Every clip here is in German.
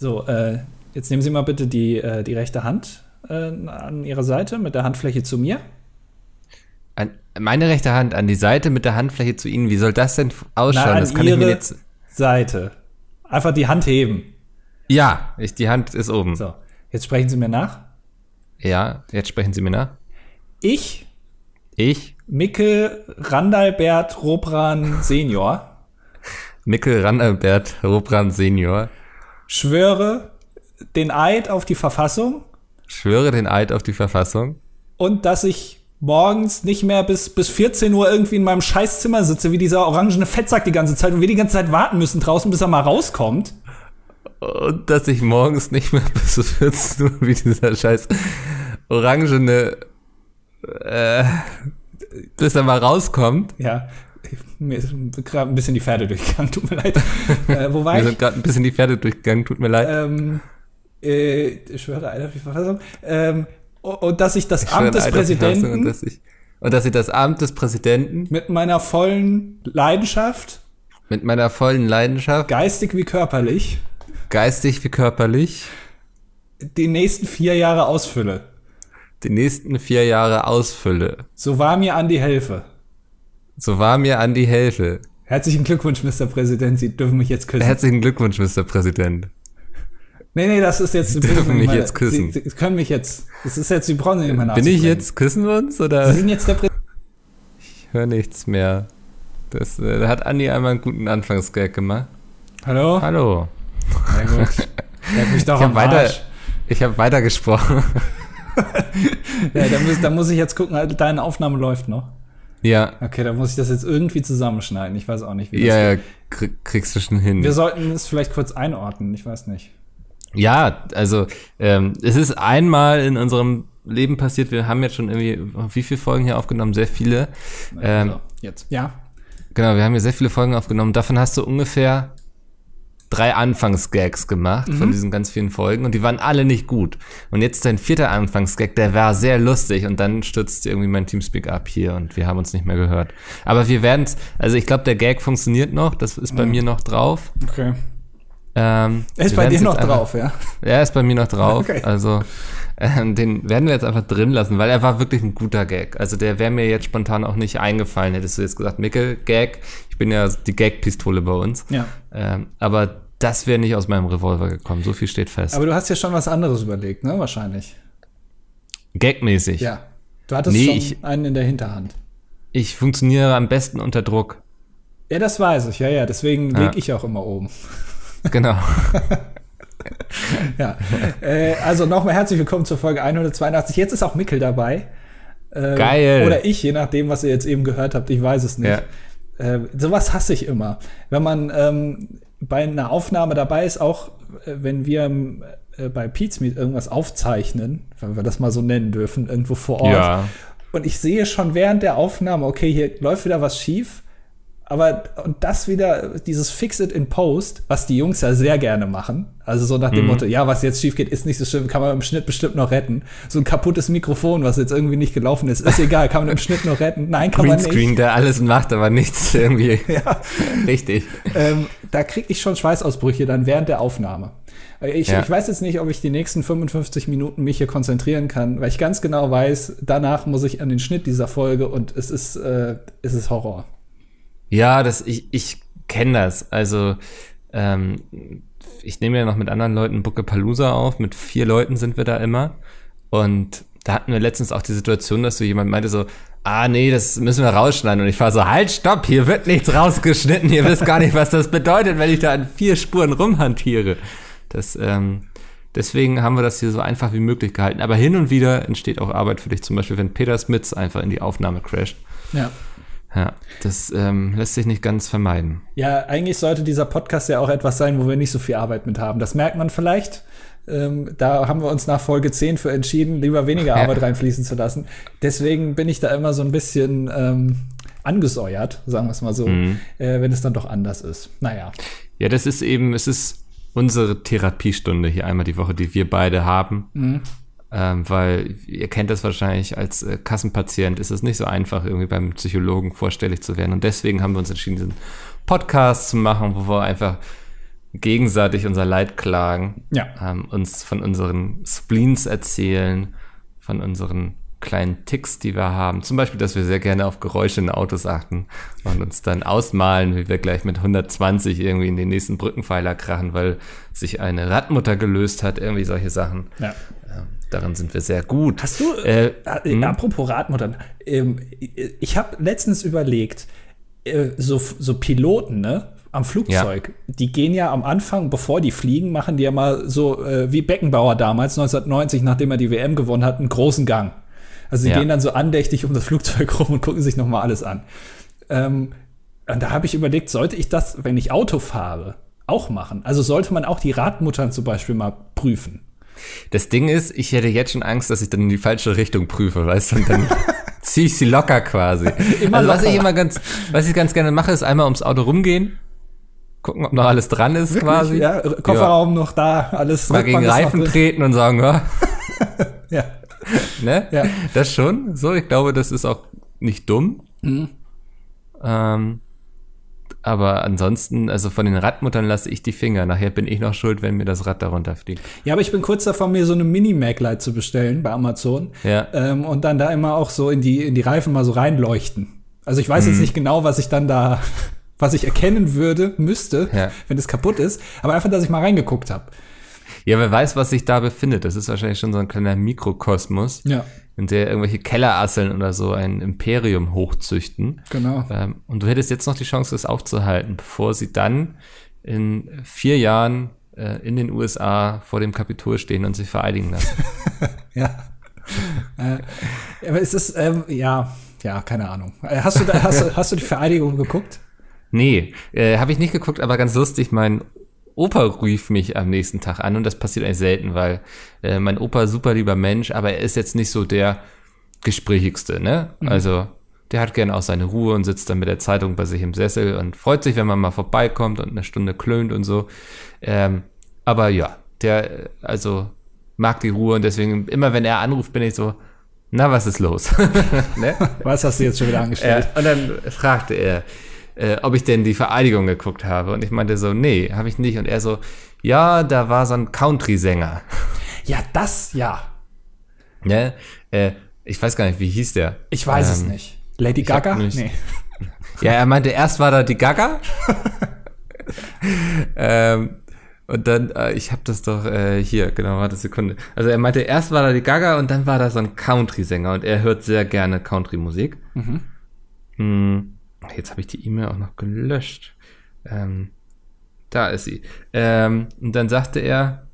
So, äh, jetzt nehmen Sie mal bitte die, äh, die rechte Hand äh, an Ihrer Seite mit der Handfläche zu mir. An, meine rechte Hand an die Seite mit der Handfläche zu Ihnen. Wie soll das denn ausschauen? Na, an das kann Ihre ich mir jetzt. Seite. Einfach die Hand heben. Ja, ich, die Hand ist oben. So, jetzt sprechen Sie mir nach. Ja, jetzt sprechen Sie mir nach. Ich, Ich, Mikkel Randalbert Robran Senior, Mikkel Randalbert Robran Senior, schwöre den Eid auf die Verfassung schwöre den Eid auf die Verfassung, und dass ich morgens nicht mehr bis, bis 14 Uhr irgendwie in meinem Scheißzimmer sitze, wie dieser orangene Fettsack die ganze Zeit und wir die ganze Zeit warten müssen draußen, bis er mal rauskommt. Und dass ich morgens nicht mehr bis zu 14 Uhr wie dieser scheiß orangene, äh, bis er mal rauskommt. Ja, mir ist gerade ein bisschen die Pferde durchgegangen, tut mir leid. äh, wo war Wir ich? sind gerade ein bisschen die Pferde durchgegangen, tut mir leid. ähm, äh, ich schwöre auf die Verfassung. Ähm, und dass ich das Ich Amt des Präsidenten Und dass, ich, und dass ich das Amt des Präsidenten mit meiner vollen Leidenschaft, mit meiner vollen Leidenschaft, geistig wie körperlich, geistig wie körperlich, die nächsten vier Jahre ausfülle. die nächsten vier Jahre ausfülle. So war mir an die Helfe. So war mir an die Hilfe. Herzlichen Glückwunsch, Mr. Präsident. Sie dürfen mich jetzt küssen. Herzlichen Glückwunsch, Mr. Präsident. nee, nee, das ist jetzt. Sie dürfen mich jetzt küssen. Sie, Sie können mich jetzt. Das ist jetzt, Sie brauchen nicht mehr Bin ich jetzt, küssen wir uns oder? Sie sind jetzt der Präsident. Ich höre nichts mehr. Das, äh, da hat Andi einmal einen guten Anfangsgag gemacht. Hallo? Hallo. Na gut. Leck mich doch Ich habe weiter, ich habe weitergesprochen. Ja, da muss, da muss ich jetzt gucken, halt, deine Aufnahme läuft noch. Ja, Okay, da muss ich das jetzt irgendwie zusammenschneiden. Ich weiß auch nicht, wie das ja, ja, geht. kriegst du schon hin. Wir sollten es vielleicht kurz einordnen. Ich weiß nicht. Ja, also ähm, es ist einmal in unserem Leben passiert. Wir haben jetzt schon irgendwie wie viele Folgen hier aufgenommen? Sehr viele. Ähm, so, jetzt. Ja. Genau, wir haben hier sehr viele Folgen aufgenommen. Davon hast du ungefähr drei Anfangsgags gemacht von diesen ganz vielen Folgen und die waren alle nicht gut. Und jetzt dein vierter Anfangsgag, der war sehr lustig und dann stürzt irgendwie mein Teamspeak ab hier und wir haben uns nicht mehr gehört. Aber wir werden es, also ich glaube, der Gag funktioniert noch, das ist bei mir noch drauf. Okay. Ähm, Er ist bei dir noch einfach- drauf, ja? Er ist bei mir noch drauf. Okay. Also ähm, den werden wir jetzt einfach drin lassen, weil er war wirklich ein guter Gag. Also der wäre mir jetzt spontan auch nicht eingefallen. Hättest du jetzt gesagt, Mickel, Gag. Ich bin ja die Gag-Pistole bei uns. Ja. Ähm, aber das wäre nicht aus meinem Revolver gekommen. So viel steht fest. Aber du hast ja schon was anderes überlegt, ne? Wahrscheinlich. Gagmäßig. Ja. Du hattest Nee, schon ich- einen in der Hinterhand. Ich funktioniere am besten unter Druck. Ja, das weiß ich. Ja, ja. Deswegen Ja. leg ich auch immer oben. Genau. Ja. äh, also nochmal herzlich willkommen zur Folge 182. Jetzt ist auch Mickel dabei. Äh, Geil. Oder ich, je nachdem, was ihr jetzt eben gehört habt. Ich weiß es nicht. Ja. Äh, sowas hasse ich immer. Wenn man ähm, bei einer Aufnahme dabei ist, auch äh, wenn wir ähm, äh, bei Pete's Meet irgendwas aufzeichnen, wenn wir das mal so nennen dürfen, irgendwo vor Ort. Ja. Und ich sehe schon während der Aufnahme, okay, hier läuft wieder was schief. Aber und das wieder, dieses Fix it in Post, was die Jungs ja sehr gerne machen. Also so nach dem Mhm. Motto, ja, was jetzt schief geht, ist nicht so schlimm, kann man im Schnitt bestimmt noch retten. So ein kaputtes Mikrofon, was jetzt irgendwie nicht gelaufen ist, ist egal, kann man im Schnitt noch retten. Nein, kann man nicht. Greenscreen, der alles macht, aber nichts irgendwie. Ja. Richtig. ähm, da kriege ich schon Schweißausbrüche dann während der Aufnahme. Ich, Ja. ich weiß jetzt nicht, ob ich die nächsten 55 Minuten mich hier konzentrieren kann, weil ich ganz genau weiß, danach muss ich an den Schnitt dieser Folge und es ist, äh, es ist Horror. Ja, das, ich, ich kenne das. Also, ähm, ich nehme ja noch mit anderen Leuten Bucke Palooza auf. Mit vier Leuten sind wir da immer. Und da hatten wir letztens auch die Situation, dass so jemand meinte so, ah nee, das müssen wir rausschneiden. Und ich war so, halt, stopp, hier wird nichts rausgeschnitten. Ihr wisst gar nicht, was das bedeutet, wenn ich da an vier Spuren rumhantiere. Das, ähm, deswegen haben wir das hier so einfach wie möglich gehalten. Aber hin und wieder entsteht auch Arbeit für dich. Zum Beispiel, wenn Peter Smits einfach in die Aufnahme crasht. Ja. Ja, das ähm, lässt sich nicht ganz vermeiden. Ja, eigentlich sollte dieser Podcast ja auch etwas sein, wo wir nicht so viel Arbeit mit haben. Das merkt man vielleicht. Ähm, da haben wir uns nach Folge 10 für entschieden, lieber weniger Arbeit reinfließen zu lassen. Deswegen bin ich da immer so ein bisschen ähm, angesäuert, sagen wir es mal so, äh, wenn es dann doch anders ist. Naja. Ja, das ist eben, es ist unsere Therapiestunde hier einmal die Woche, die wir beide haben. Ähm, weil ihr kennt das wahrscheinlich als äh, Kassenpatient, ist es nicht so einfach, irgendwie beim Psychologen vorstellig zu werden. Und deswegen haben wir uns entschieden, diesen Podcast zu machen, wo wir einfach gegenseitig unser Leid klagen, Ja. ähm, uns von unseren Spleens erzählen, von unseren kleinen Ticks, die wir haben. Zum Beispiel, dass wir sehr gerne auf Geräusche in Autos achten und uns dann ausmalen, wie wir gleich mit 120 irgendwie in den nächsten Brückenpfeiler krachen, weil sich eine Radmutter gelöst hat, irgendwie solche Sachen. Ja. Ähm, darin sind wir sehr gut. Hast du, Äh, äh, äh, apropos Radmuttern, ähm, ich habe letztens überlegt, äh, so, so Piloten, ne? Am Flugzeug, die gehen ja am Anfang, bevor die fliegen, machen die ja mal so äh, wie Beckenbauer damals, 1990, nachdem er die WM gewonnen hat, einen großen Gang. Also sie Ja. gehen dann so andächtig um das Flugzeug rum und gucken sich noch mal alles an. Ähm, und da habe ich überlegt, sollte ich das, wenn ich Auto fahre, auch machen? Also sollte man auch die Radmuttern zum Beispiel mal prüfen? Das Ding ist, ich hätte jetzt schon Angst, dass ich dann in die falsche Richtung prüfe, weißt du, und dann ziehe ich sie locker quasi. Immer also was locker. ich immer ganz, was ich ganz gerne mache, ist einmal ums Auto rumgehen, gucken, ob noch alles dran ist quasi. Ja, Kofferraum noch da, alles. Mal gegen Reifen treten und sagen, ja, Ja. ne? Ja. Das schon. So, ich glaube, das ist auch nicht dumm. Mhm. Ähm, aber ansonsten, also von den Radmuttern lasse ich die Finger. Nachher bin ich noch schuld, wenn mir das Rad darunter fliegt. ja, aber ich bin kurz davor, mir so eine Mini-Maglite zu bestellen bei Amazon. Ja. Ähm, und dann da immer auch so in die, in die Reifen mal so reinleuchten. Also ich weiß Mhm. jetzt nicht genau, was ich dann da, was ich erkennen würde, müsste, Ja. wenn es kaputt ist. Aber einfach, dass ich mal reingeguckt habe. Ja, wer weiß, was sich da befindet. Das ist wahrscheinlich schon so ein kleiner Mikrokosmos, Ja, in der irgendwelche Kellerasseln oder so ein Imperium hochzüchten. genau. Ähm, und du hättest jetzt noch die Chance, das aufzuhalten, bevor sie dann in vier Jahren äh, in den USA vor dem Kapitol stehen und sich vereidigen lassen. Ja. äh, aber es ist, ähm, ja, ja, keine Ahnung. Äh, Hast du, da, hast, hast du die Vereidigung geguckt? Nee, äh, habe ich nicht geguckt, aber ganz lustig, mein Opa rief mich am nächsten Tag an und das passiert eigentlich selten, weil äh, mein Opa super lieber Mensch, aber er ist jetzt nicht so der gesprächigste, ne? Also der hat gerne auch seine Ruhe und sitzt dann mit der Zeitung bei sich im Sessel und freut sich, wenn man mal vorbeikommt und eine Stunde klönt und so. Ähm, aber ja, der äh, also mag die Ruhe und deswegen immer wenn er anruft, bin ich so, na was ist los? ne? Was hast du jetzt schon wieder Ja, angestellt? und dann fragte er, äh, ob ich denn die Vereidigung geguckt habe. Und ich meinte so, nee, habe ich nicht. Und er so, ja, da war so ein Country-Sänger. Ja, das, ja. Ne? Äh, ich weiß gar nicht, wie hieß der? Ich weiß es Ähm, nicht. Lady Gaga? nicht- Nee. Ja, er meinte, erst war da die Gaga. ähm, und dann, äh, ich habe das doch äh, hier, genau, warte Sekunde. Also er meinte, erst war da die Gaga und dann war da so ein Country-Sänger und er hört sehr gerne Country-Musik. Hm, jetzt habe ich die E-Mail auch noch gelöscht. Ähm, da ist sie. Ähm, und dann sagte er,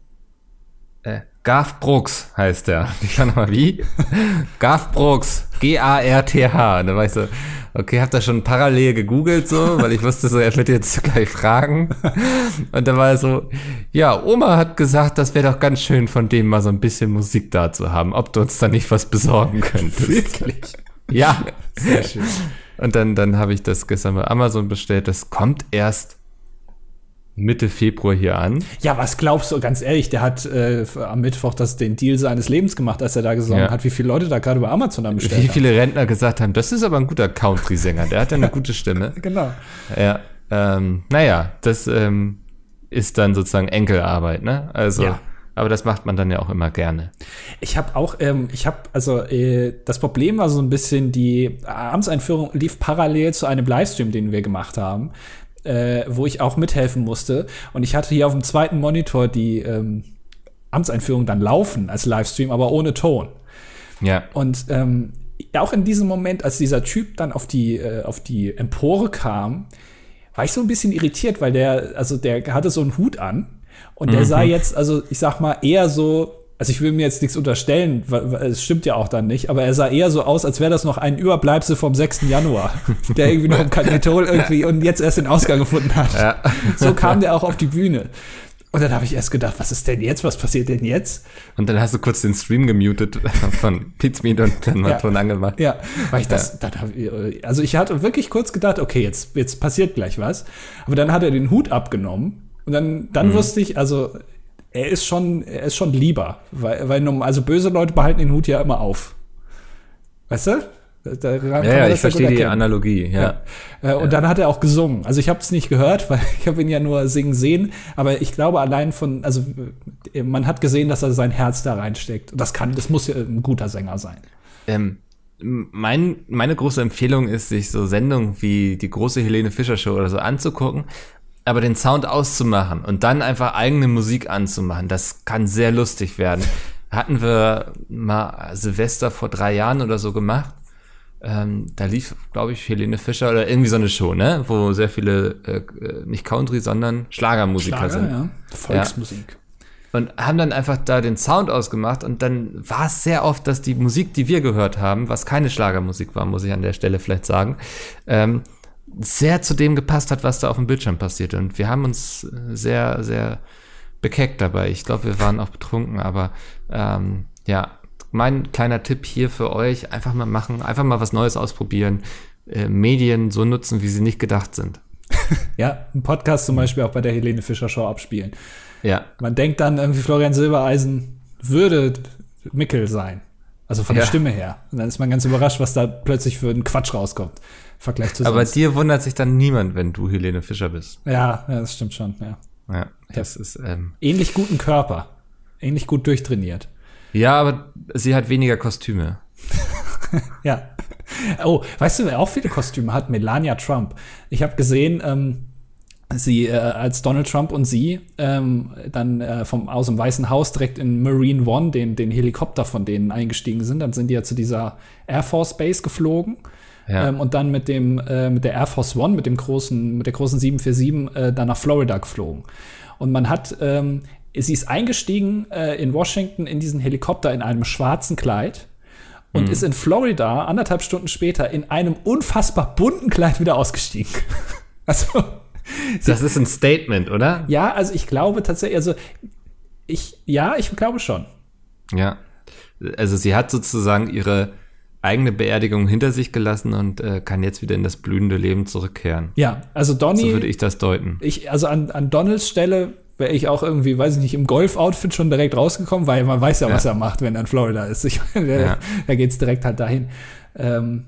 äh, Garth Brooks heißt er. Ich war nochmal wie? Garth Brooks. G-A-R-T-H. Und dann war ich so, okay, hab da schon parallel gegoogelt so, weil ich wusste so, er wird jetzt gleich fragen. Und dann war er so, ja, Oma hat gesagt, das wäre doch ganz schön von dem mal so ein bisschen Musik da zu haben, ob du uns da nicht was besorgen könntest. Wirklich? Ja. Sehr schön. Und dann, dann habe ich das gestern bei Amazon bestellt. Das kommt erst Mitte Februar hier an. Ja, was glaubst du, ganz ehrlich, der hat äh, am Mittwoch das, den Deal seines Lebens gemacht, als er da gesungen Ja. hat, wie viele Leute da gerade bei Amazon am bestellt Wie haben. viele Rentner gesagt haben, das ist aber ein guter Country-Sänger, der hat ja eine gute Stimme. Genau. Ja, ähm, naja, das ähm, ist dann sozusagen Enkelarbeit, ne? Also, Ja. Aber das macht man dann ja auch immer gerne. Ich habe auch, ähm, ich habe, also äh, das Problem war so ein bisschen, die Amtseinführung lief parallel zu einem Livestream, den wir gemacht haben, äh, wo ich auch mithelfen musste. Und ich hatte hier auf dem zweiten Monitor die ähm, Amtseinführung dann laufen als Livestream, aber ohne Ton. Ja, Und ähm, auch in diesem Moment, als dieser Typ dann auf die, äh, auf die Empore kam, war ich so ein bisschen irritiert, weil der, also der hatte so einen Hut an und der sah jetzt, also ich sag mal, eher so, also ich will mir jetzt nichts unterstellen, weil, weil es stimmt ja auch dann nicht, aber er sah eher so aus, als wäre das noch ein Überbleibsel vom 6. Januar, der irgendwie noch im Kapitol irgendwie und jetzt erst den Ausgang gefunden hat. Ja. So kam der auch auf die Bühne. Und dann habe ich erst gedacht, was ist denn jetzt? Was passiert denn jetzt? und dann hast du kurz den Stream gemutet von Pizmeet und dann mal Ja. Ton angemacht. Ja, weil ich das, dann hab ich, also ich hatte wirklich kurz gedacht, okay, jetzt, jetzt passiert gleich was. Aber dann hat er den Hut abgenommen und dann, dann wusste ich, also er ist schon, er ist schon lieber, weil, weil also böse Leute behalten den Hut ja immer auf. Weißt du? Da ja, ja ich verstehe die Analogie, ja. ja. Äh, und ja. dann hat er auch gesungen. Also ich habe es nicht gehört, weil ich habe ihn ja nur singen sehen. Aber ich glaube allein von, also man hat gesehen, dass er sein Herz da reinsteckt. Das kann, das muss ja ein guter Sänger sein. Ähm, mein, meine große Empfehlung ist, sich so Sendungen wie die große Helene Fischer Show oder so anzugucken, aber den Sound auszumachen und dann einfach eigene Musik anzumachen. Das kann sehr lustig werden. Hatten wir mal Silvester vor drei Jahren oder so gemacht. Ähm, da lief, glaube ich, Helene Fischer oder irgendwie so eine Show, ne? Wo sehr viele, äh, nicht Country, sondern Schlagermusiker Schlager, sind. Ja. Volksmusik. Ja und haben dann einfach da den Sound ausgemacht und dann war es sehr oft, dass die Musik, die wir gehört haben, was keine Schlagermusik war, muss ich an der Stelle vielleicht sagen, ähm, sehr zu dem gepasst hat, was da auf dem Bildschirm passiert. Und wir haben uns sehr, sehr bekeckt dabei. Ich glaube, wir waren auch betrunken, aber ähm, ja, mein kleiner Tipp hier für euch, einfach mal machen, einfach mal was Neues ausprobieren, äh, Medien so nutzen, wie sie nicht gedacht sind. ja, ein Podcast zum Beispiel auch bei der Helene Fischer Show abspielen. Ja. Man denkt dann irgendwie Florian Silbereisen würde Mickel sein. Also von ja. der Stimme her. Und dann ist man ganz überrascht, was da plötzlich für ein Quatsch rauskommt. Vergleich zu Aber dir wundert sich dann niemand, wenn du Helene Fischer bist. Ja, ja das stimmt schon, ja. Ja, das ist, ähm, Ähnlich guten Körper. Ähnlich gut durchtrainiert. Ja, aber sie hat weniger Kostüme. ja. Oh, weißt du, wer auch viele Kostüme hat? Melania Trump. Ich habe gesehen, ähm, sie äh, als Donald Trump und sie ähm, dann äh, vom aus dem Weißen Haus direkt in Marine One, den, den Helikopter von denen eingestiegen sind. Dann sind die ja zu dieser Air Force Base geflogen. Ja. Ähm, und dann mit dem äh, mit der Air Force One, mit dem großen, mit der großen 747 äh, dann nach Florida geflogen. Und man hat, ähm, sie ist eingestiegen äh, in Washington in diesen Helikopter in einem schwarzen Kleid und mhm. ist in Florida anderthalb Stunden später in einem unfassbar bunten Kleid wieder ausgestiegen. also das ist ein Statement, oder? Ja, also ich glaube tatsächlich, also ich, ja, ich glaube schon. Ja. Also sie hat sozusagen ihre eigene Beerdigung hinter sich gelassen und äh, kann jetzt wieder in das blühende Leben zurückkehren. Ja, also Donny. So würde ich das deuten. Ich, also an, an Donalds Stelle wäre ich auch irgendwie, weiß ich nicht, im Golf-Outfit schon direkt rausgekommen, weil man weiß ja, was ja. er macht, wenn er in Florida ist. Ich, ja. da geht's direkt halt dahin. Ähm,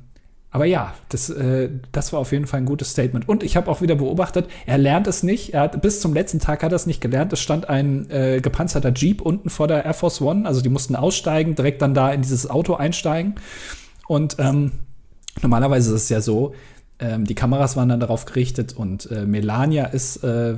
aber ja, das, äh, das war auf jeden Fall ein gutes Statement. Und ich habe auch wieder beobachtet, er lernt es nicht. Er hat bis zum letzten Tag hat er es nicht gelernt. Es stand ein äh, gepanzerter Jeep unten vor der Air Force One. Also die mussten aussteigen, direkt dann da in dieses Auto einsteigen. Und ähm, normalerweise ist es ja so, ähm, die Kameras waren dann darauf gerichtet und äh, Melania ist äh,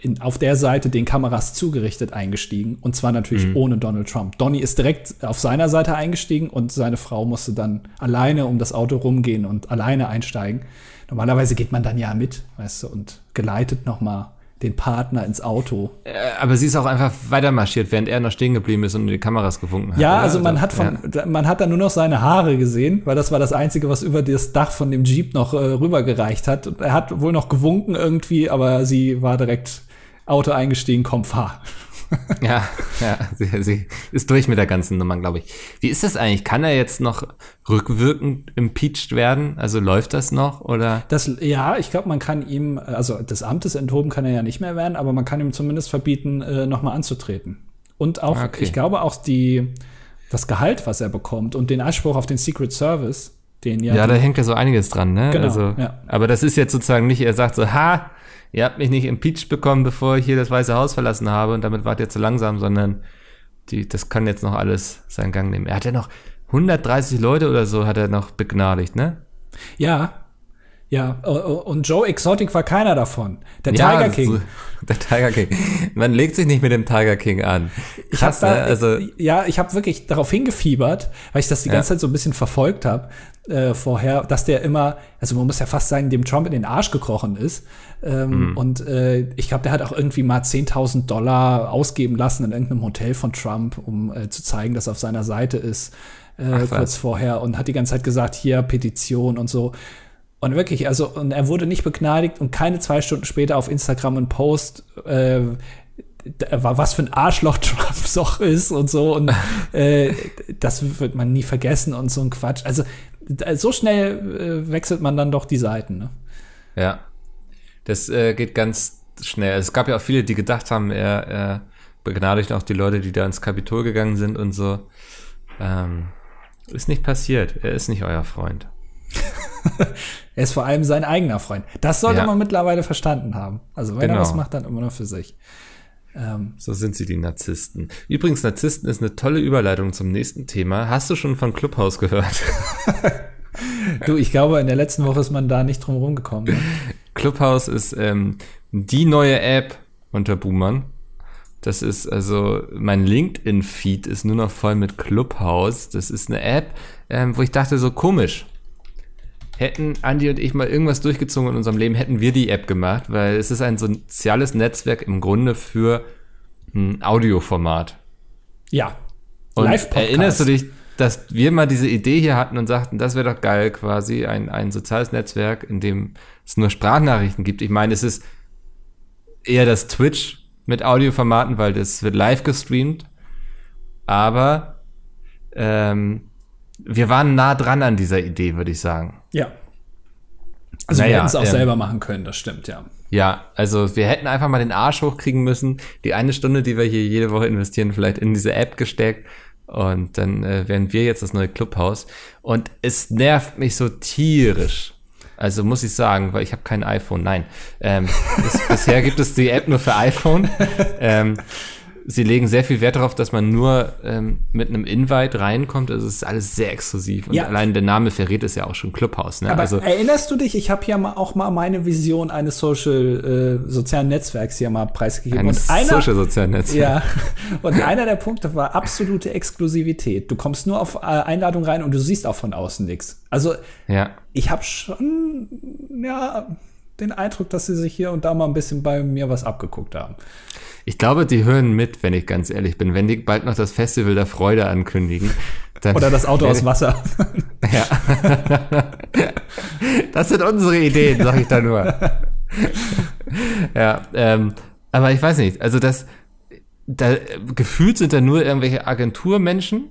in, auf der Seite den Kameras zugerichtet eingestiegen. Und zwar natürlich mhm. ohne Donald Trump. Donny ist direkt auf seiner Seite eingestiegen und seine Frau musste dann alleine um das Auto rumgehen und alleine einsteigen. Normalerweise geht man dann ja mit, weißt du, und geleitet noch mal den Partner ins Auto. Äh, aber sie ist auch einfach weiter marschiert, während er noch stehen geblieben ist und die Kameras gefunken hat. Ja, oder? also man also, hat von, ja. man hat dann nur noch seine Haare gesehen, weil das war das Einzige, was über das Dach von dem Jeep noch äh, rübergereicht hat. Und er hat wohl noch gewunken irgendwie, aber sie war direkt Auto eingestiegen, komm, fahr. ja, ja, sie, sie ist durch mit der ganzen Nummer, glaube ich. Wie ist das eigentlich? Kann er jetzt noch rückwirkend impeached werden? Also läuft das noch oder? Das, ja, ich glaube, man kann ihm, also des Amtes enthoben kann er ja nicht mehr werden, aber man kann ihm zumindest verbieten, äh, nochmal anzutreten. Und auch, okay. ich glaube auch die, das Gehalt, was er bekommt und den Anspruch auf den Secret Service, den ja. Ja, da hängt ja so einiges dran, ne? Genau, also, ja. Aber das ist jetzt sozusagen nicht, er sagt so, ha, ihr habt mich nicht impeached bekommen, bevor ich hier das Weiße Haus verlassen habe und damit wart ihr zu langsam, sondern die, das kann jetzt noch alles seinen Gang nehmen. Er hat ja noch 130 Leute oder so hat er noch begnadigt, ne? Ja, ja, und Joe Exotic war keiner davon. Der ja, Tiger King. der Tiger King. Man legt sich nicht mit dem Tiger King an. Krass, ich hab da, ne? also ja, ich habe wirklich darauf hingefiebert, weil ich das die ganze ja. Zeit so ein bisschen verfolgt habe äh, vorher, dass der immer, also man muss ja fast sagen, dem Trump in den Arsch gekrochen ist. Ähm, mhm. Und äh, ich glaube, der hat auch irgendwie mal 10.000 Dollar ausgeben lassen in irgendeinem Hotel von Trump, um äh, zu zeigen, dass er auf seiner Seite ist. Äh, kurz vorher und hat die ganze Zeit gesagt, hier Petition und so. Und wirklich, also, und er wurde nicht begnadigt und keine zwei Stunden später auf Instagram ein Post, äh, was für ein Arschloch Trump doch ist und so. Und äh, das wird man nie vergessen und so ein Quatsch. Also so schnell äh, wechselt man dann doch die Seiten. Ne? Ja, das äh, geht ganz schnell. Es gab ja auch viele, die gedacht haben, er, er begnadigt auch die Leute, die da ins Kapitol gegangen sind und so. Ähm, ist nicht passiert. Er ist nicht euer Freund. er ist vor allem sein eigener Freund. Das sollte Ja. man mittlerweile verstanden haben. Also wenn Genau. er was macht, dann immer nur für sich. Ähm, So sind sie, die Narzissten. Übrigens, Narzissten ist eine tolle Überleitung zum nächsten Thema. Hast du schon von Clubhouse gehört? du, ich glaube, in der letzten Woche ist man da nicht drum rumgekommen. Ne? Clubhouse ist ähm, die neue App unter Boomern. Das ist also, mein LinkedIn-Feed ist nur noch voll mit Clubhouse. Das ist eine App, ähm, wo ich dachte, so komisch. Hätten Andi und ich mal irgendwas durchgezogen in unserem Leben, hätten wir die App gemacht, weil es ist ein soziales Netzwerk im Grunde für ein Audioformat. Ja. Und erinnerst du dich, dass wir mal diese Idee hier hatten und sagten, das wäre doch geil, quasi ein, ein soziales Netzwerk, in dem es nur Sprachnachrichten gibt. Ich meine, es ist eher das Twitch mit Audioformaten, weil das wird live gestreamt. Aber ähm, wir waren nah dran an dieser Idee, würde ich sagen. Ja. Also wir Naja, hätten es auch ähm, selber machen können, das stimmt, ja. Ja, also wir hätten einfach mal den Arsch hochkriegen müssen, die eine Stunde, die wir hier jede Woche investieren, vielleicht in diese App gesteckt und dann äh, wären wir jetzt das neue Clubhaus und es nervt mich so tierisch. Also muss ich sagen, weil ich habe kein iPhone. Nein, ähm, es, bisher gibt es die App nur für iPhone. Ähm, sie legen sehr viel Wert darauf, dass man nur ähm, mit einem Invite reinkommt. Also es ist alles sehr exklusiv und Ja. allein der Name verrät es ja auch schon Clubhaus. Ne? Aber also erinnerst du dich, ich habe ja mal auch mal meine Vision eines Social, äh, sozialen Netzwerks hier mal preisgegeben. ein und einer, Social Sozial Netzwerk. Ja, und einer der Punkte war absolute Exklusivität. Du kommst nur auf äh, Einladung rein und du siehst auch von außen nichts. Also ja. ich habe schon ja den Eindruck, dass sie sich hier und da mal ein bisschen bei mir was abgeguckt haben. Ich glaube, die hören mit, wenn ich ganz ehrlich bin. Wenn die bald noch das Festival der Freude ankündigen. Oder das Auto aus Wasser. Ja. das sind unsere Ideen, sag ich da nur. ja, ähm, aber ich weiß nicht. Also das, da, gefühlt sind da nur irgendwelche Agenturmenschen,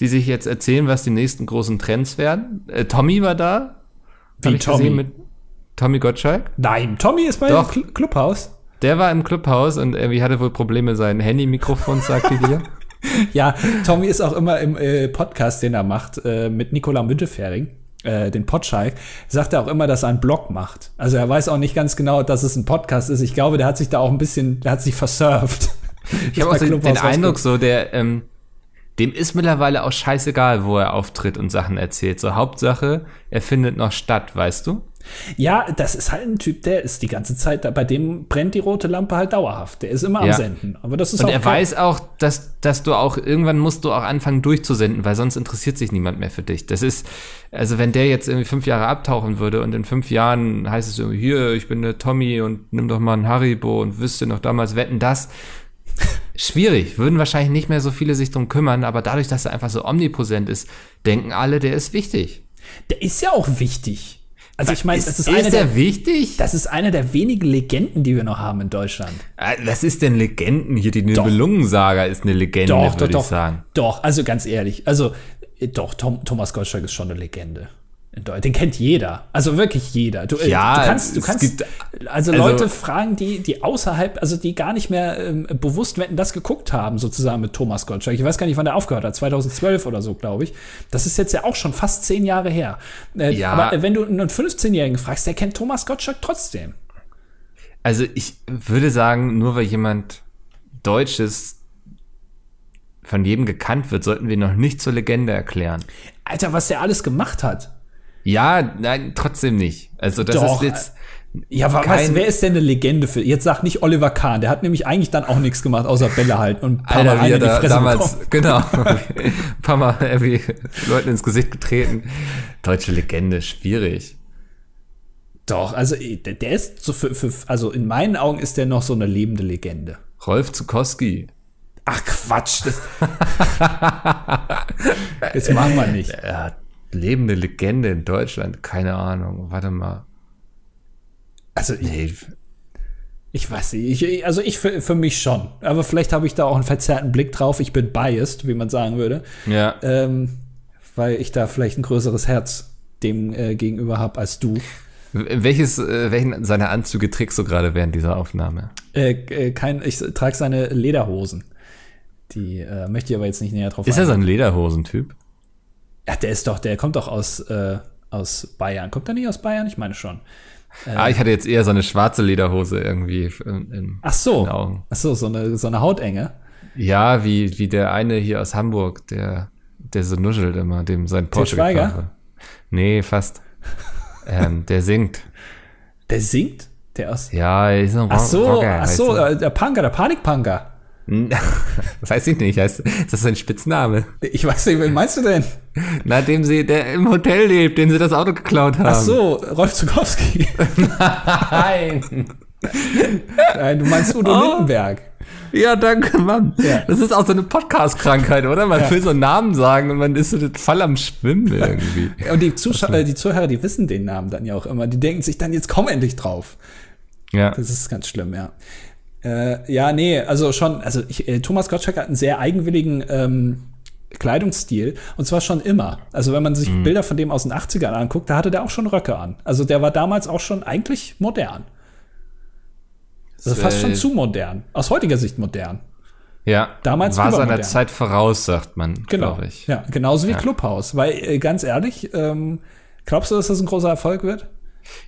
die sich jetzt erzählen, was die nächsten großen Trends werden. Äh, Tommy war da. Wie Tommy? Tommy Gottschalk. Nein, Tommy ist bei Doch. Cl Clubhaus. Der war im Clubhaus und irgendwie hatte wohl Probleme sein Handy-Mikrofon, sagt die dir. Ja, Tommy ist auch immer im äh, Podcast, den er macht, äh, mit Nicola Müntefering, äh, den Potschalk, sagt er auch immer, dass er einen Blog macht. Also er weiß auch nicht ganz genau, dass es ein Podcast ist. Ich glaube, der hat sich da auch ein bisschen, der hat sich versurft. Ich habe auch so den Eindruck, so der, ähm, dem ist mittlerweile auch scheißegal, wo er auftritt und Sachen erzählt. So Hauptsache, er findet noch statt, weißt du? Ja, das ist halt ein Typ, der ist die ganze Zeit, da, bei dem brennt die rote Lampe halt dauerhaft. Der ist immer am Ja. Senden. Aber das ist Und auch er weiß auch, dass, dass du auch, irgendwann musst du auch anfangen durchzusenden, weil sonst interessiert sich niemand mehr für dich. Das ist, also wenn der jetzt irgendwie fünf Jahre abtauchen würde und in fünf Jahren heißt es irgendwie, hier, ich bin der Tommy und nimm doch mal ein Haribo und wüsste noch damals wetten das. Schwierig, würden wahrscheinlich nicht mehr so viele sich drum kümmern, aber dadurch, dass er einfach so omnipräsent ist, denken alle, der ist wichtig. Der ist ja auch wichtig. Also ich meine, das ist, ist eine der wichtig? das ist eine der wenigen Legenden, die wir noch haben in Deutschland. Ah, Was ist denn Legenden hier? Die. Nibelungensaga ist eine Legende, Doch, doch, würde doch. ich sagen. Doch, also ganz ehrlich. Also, äh, doch, Tom, Thomas Gottschalk ist schon eine Legende. Den kennt jeder. Also wirklich jeder. Du, äh, Ja, du kannst, du es kannst gibt- also, also- Leute fragen, die, die außerhalb, also die gar nicht mehr ähm, bewusst wetten, das geguckt haben, sozusagen mit Thomas Gottschalk. Ich weiß gar nicht, wann der aufgehört hat, 2012 oder so, glaube ich. Das ist jetzt ja auch schon fast zehn Jahre her. Äh, Ja. Aber äh, wenn du einen 15-Jährigen fragst, der kennt Thomas Gottschalk trotzdem. Also ich würde sagen, nur weil jemand Deutsches von jedem gekannt wird, sollten wir ihn noch nicht zur Legende erklären. Alter, was der alles gemacht hat. Ja, nein, trotzdem nicht. Also das Doch, ist jetzt. Ja, wa- was, wer ist denn eine Legende für? Jetzt sag nicht Oliver Kahn, der hat nämlich eigentlich dann auch nichts gemacht, außer Bälle halten und ein paar Mal Alter, er in die da Fresse damals, bekommen. genau, ein paar Mal irgendwie Leuten ins Gesicht getreten. Deutsche Legende, schwierig. Doch, also der, der ist so für, für, also in meinen Augen ist der noch so eine lebende Legende. Rolf Zukowski. Ach Quatsch, das, das machen wir nicht. Ja, lebende Legende in Deutschland, keine Ahnung. Warte mal. Also ich, Nee, ich weiß nicht, ich, also ich für, für mich schon. Aber vielleicht habe ich da auch einen verzerrten Blick drauf. Ich bin biased, wie man sagen würde, ja. ähm, weil ich da vielleicht ein größeres Herz dem äh, gegenüber habe als du. Welches, äh, welchen seiner Anzüge trägst du gerade während dieser Aufnahme? Äh, äh, kein, ich trage seine Lederhosen. Die äh, möchte ich aber jetzt nicht näher drauf Ist er so ein Lederhosentyp? Ja, der ist doch, der kommt doch aus, äh, aus Bayern. Kommt er nicht aus Bayern? Ich meine schon. ah, ich hatte jetzt eher so eine schwarze Lederhose irgendwie. In, in, Ach so. Ach so, so eine, so eine Hautenge. Ja, wie, wie der eine hier aus Hamburg, der, der so nuschelt immer, dem sein Porsche Schweiger? Nee, fast. ähm, der singt. Der singt? Der aus. Ja, ist ein Ach so, Rocker, ach so, äh, der Punker, der Panikpunker. weiß ich nicht, heißt, ist das sein Spitzname? Ich weiß nicht, wen meinst du denn? Nachdem sie, der im Hotel lebt, den sie das Auto geklaut haben. Ach so, Rolf Zukowski. Nein. Nein, du meinst Udo Oh. Lindenberg. Ja, danke, Mann. Ja. Das ist auch so eine Podcast-Krankheit, oder? Man Ja. will so einen Namen sagen und man ist so voll am Schwimmen irgendwie. Und die, Zuschauer, äh, die Zuhörer, die wissen den Namen dann ja auch immer. Die denken sich dann, jetzt komm endlich drauf. Ja. Das ist ganz schlimm, ja. Äh, ja, nee, also schon, also ich, äh, Thomas Gottschalk hat einen sehr eigenwilligen ähm, Kleidungsstil und zwar schon immer. Also wenn man sich Bilder von dem aus den 80ern anguckt, da hatte der auch schon Röcke an. Also der war damals auch schon eigentlich modern. Also fast schon zu modern. Aus heutiger Sicht modern. Ja. Damals war seiner. Zeit voraus, sagt man, Genau. glaube ich. Ja, genauso wie Ja. Clubhouse. Weil, äh, ganz ehrlich, ähm, glaubst du, dass das ein großer Erfolg wird?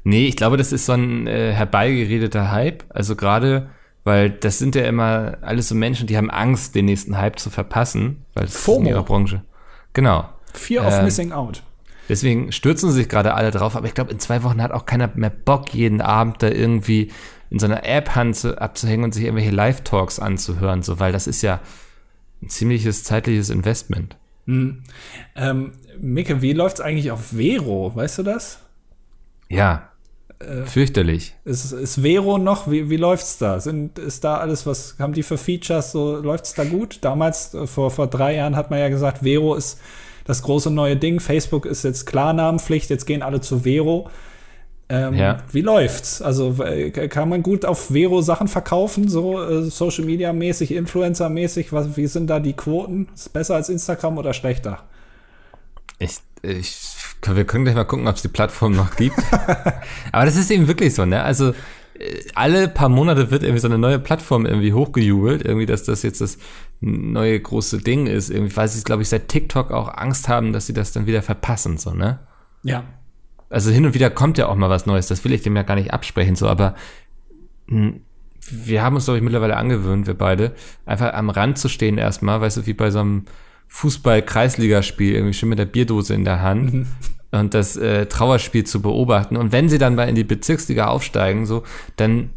Nee, ich glaube, das ist so ein äh, herbeigeredeter Hype. Also gerade, weil das sind ja immer alles so Menschen, die haben Angst, den nächsten Hype zu verpassen, weil es ist in FOMO. ihrer Branche. Genau. Fear of Ähm, Missing Out. Deswegen stürzen sich gerade alle drauf, aber ich glaube, in zwei Wochen hat auch keiner mehr Bock, jeden Abend da irgendwie in so einer App abzuhängen und sich irgendwelche Live-Talks anzuhören, so, weil das ist ja ein ziemliches zeitliches Investment. Ähm, Micke, wie läuft's eigentlich auf Vero? Weißt du das? Ja. Äh, Fürchterlich. Ist, ist Vero noch? Wie, wie läuft's da? Sind, ist da alles, was haben die für Features? So läuft's da gut? Damals, äh, vor, vor drei Jahren, hat man ja gesagt, Vero ist das große neue Ding. Facebook ist jetzt Klarnamenpflicht, jetzt gehen alle zu Vero. Ähm, Ja. Wie läuft's? Also äh, kann man gut auf Vero Sachen verkaufen, so äh, Social Media mäßig, Influencer mäßig? Was, wie sind da die Quoten? Ist besser als Instagram oder schlechter? Ich, ich, wir können gleich mal gucken, ob es die Plattform noch gibt. Aber das ist eben wirklich so, ne? Also äh, alle paar Monate wird irgendwie so eine neue Plattform irgendwie hochgejubelt, irgendwie, dass das jetzt das neue große Ding ist, irgendwie, weil sie, glaube ich, seit TikTok auch Angst haben, dass sie das dann wieder verpassen, so, ne? Ja. Also hin und wieder kommt ja auch mal was Neues, das will ich dem ja gar nicht absprechen, so, aber mh, wir haben uns, glaube ich, mittlerweile angewöhnt, wir beide, einfach am Rand zu stehen erstmal, weißt du, wie bei so einem Fußball-Kreisligaspiel, irgendwie schön mit der Bierdose in der Hand und das äh, Trauerspiel zu beobachten. Und wenn sie dann mal in die Bezirksliga aufsteigen, so, dann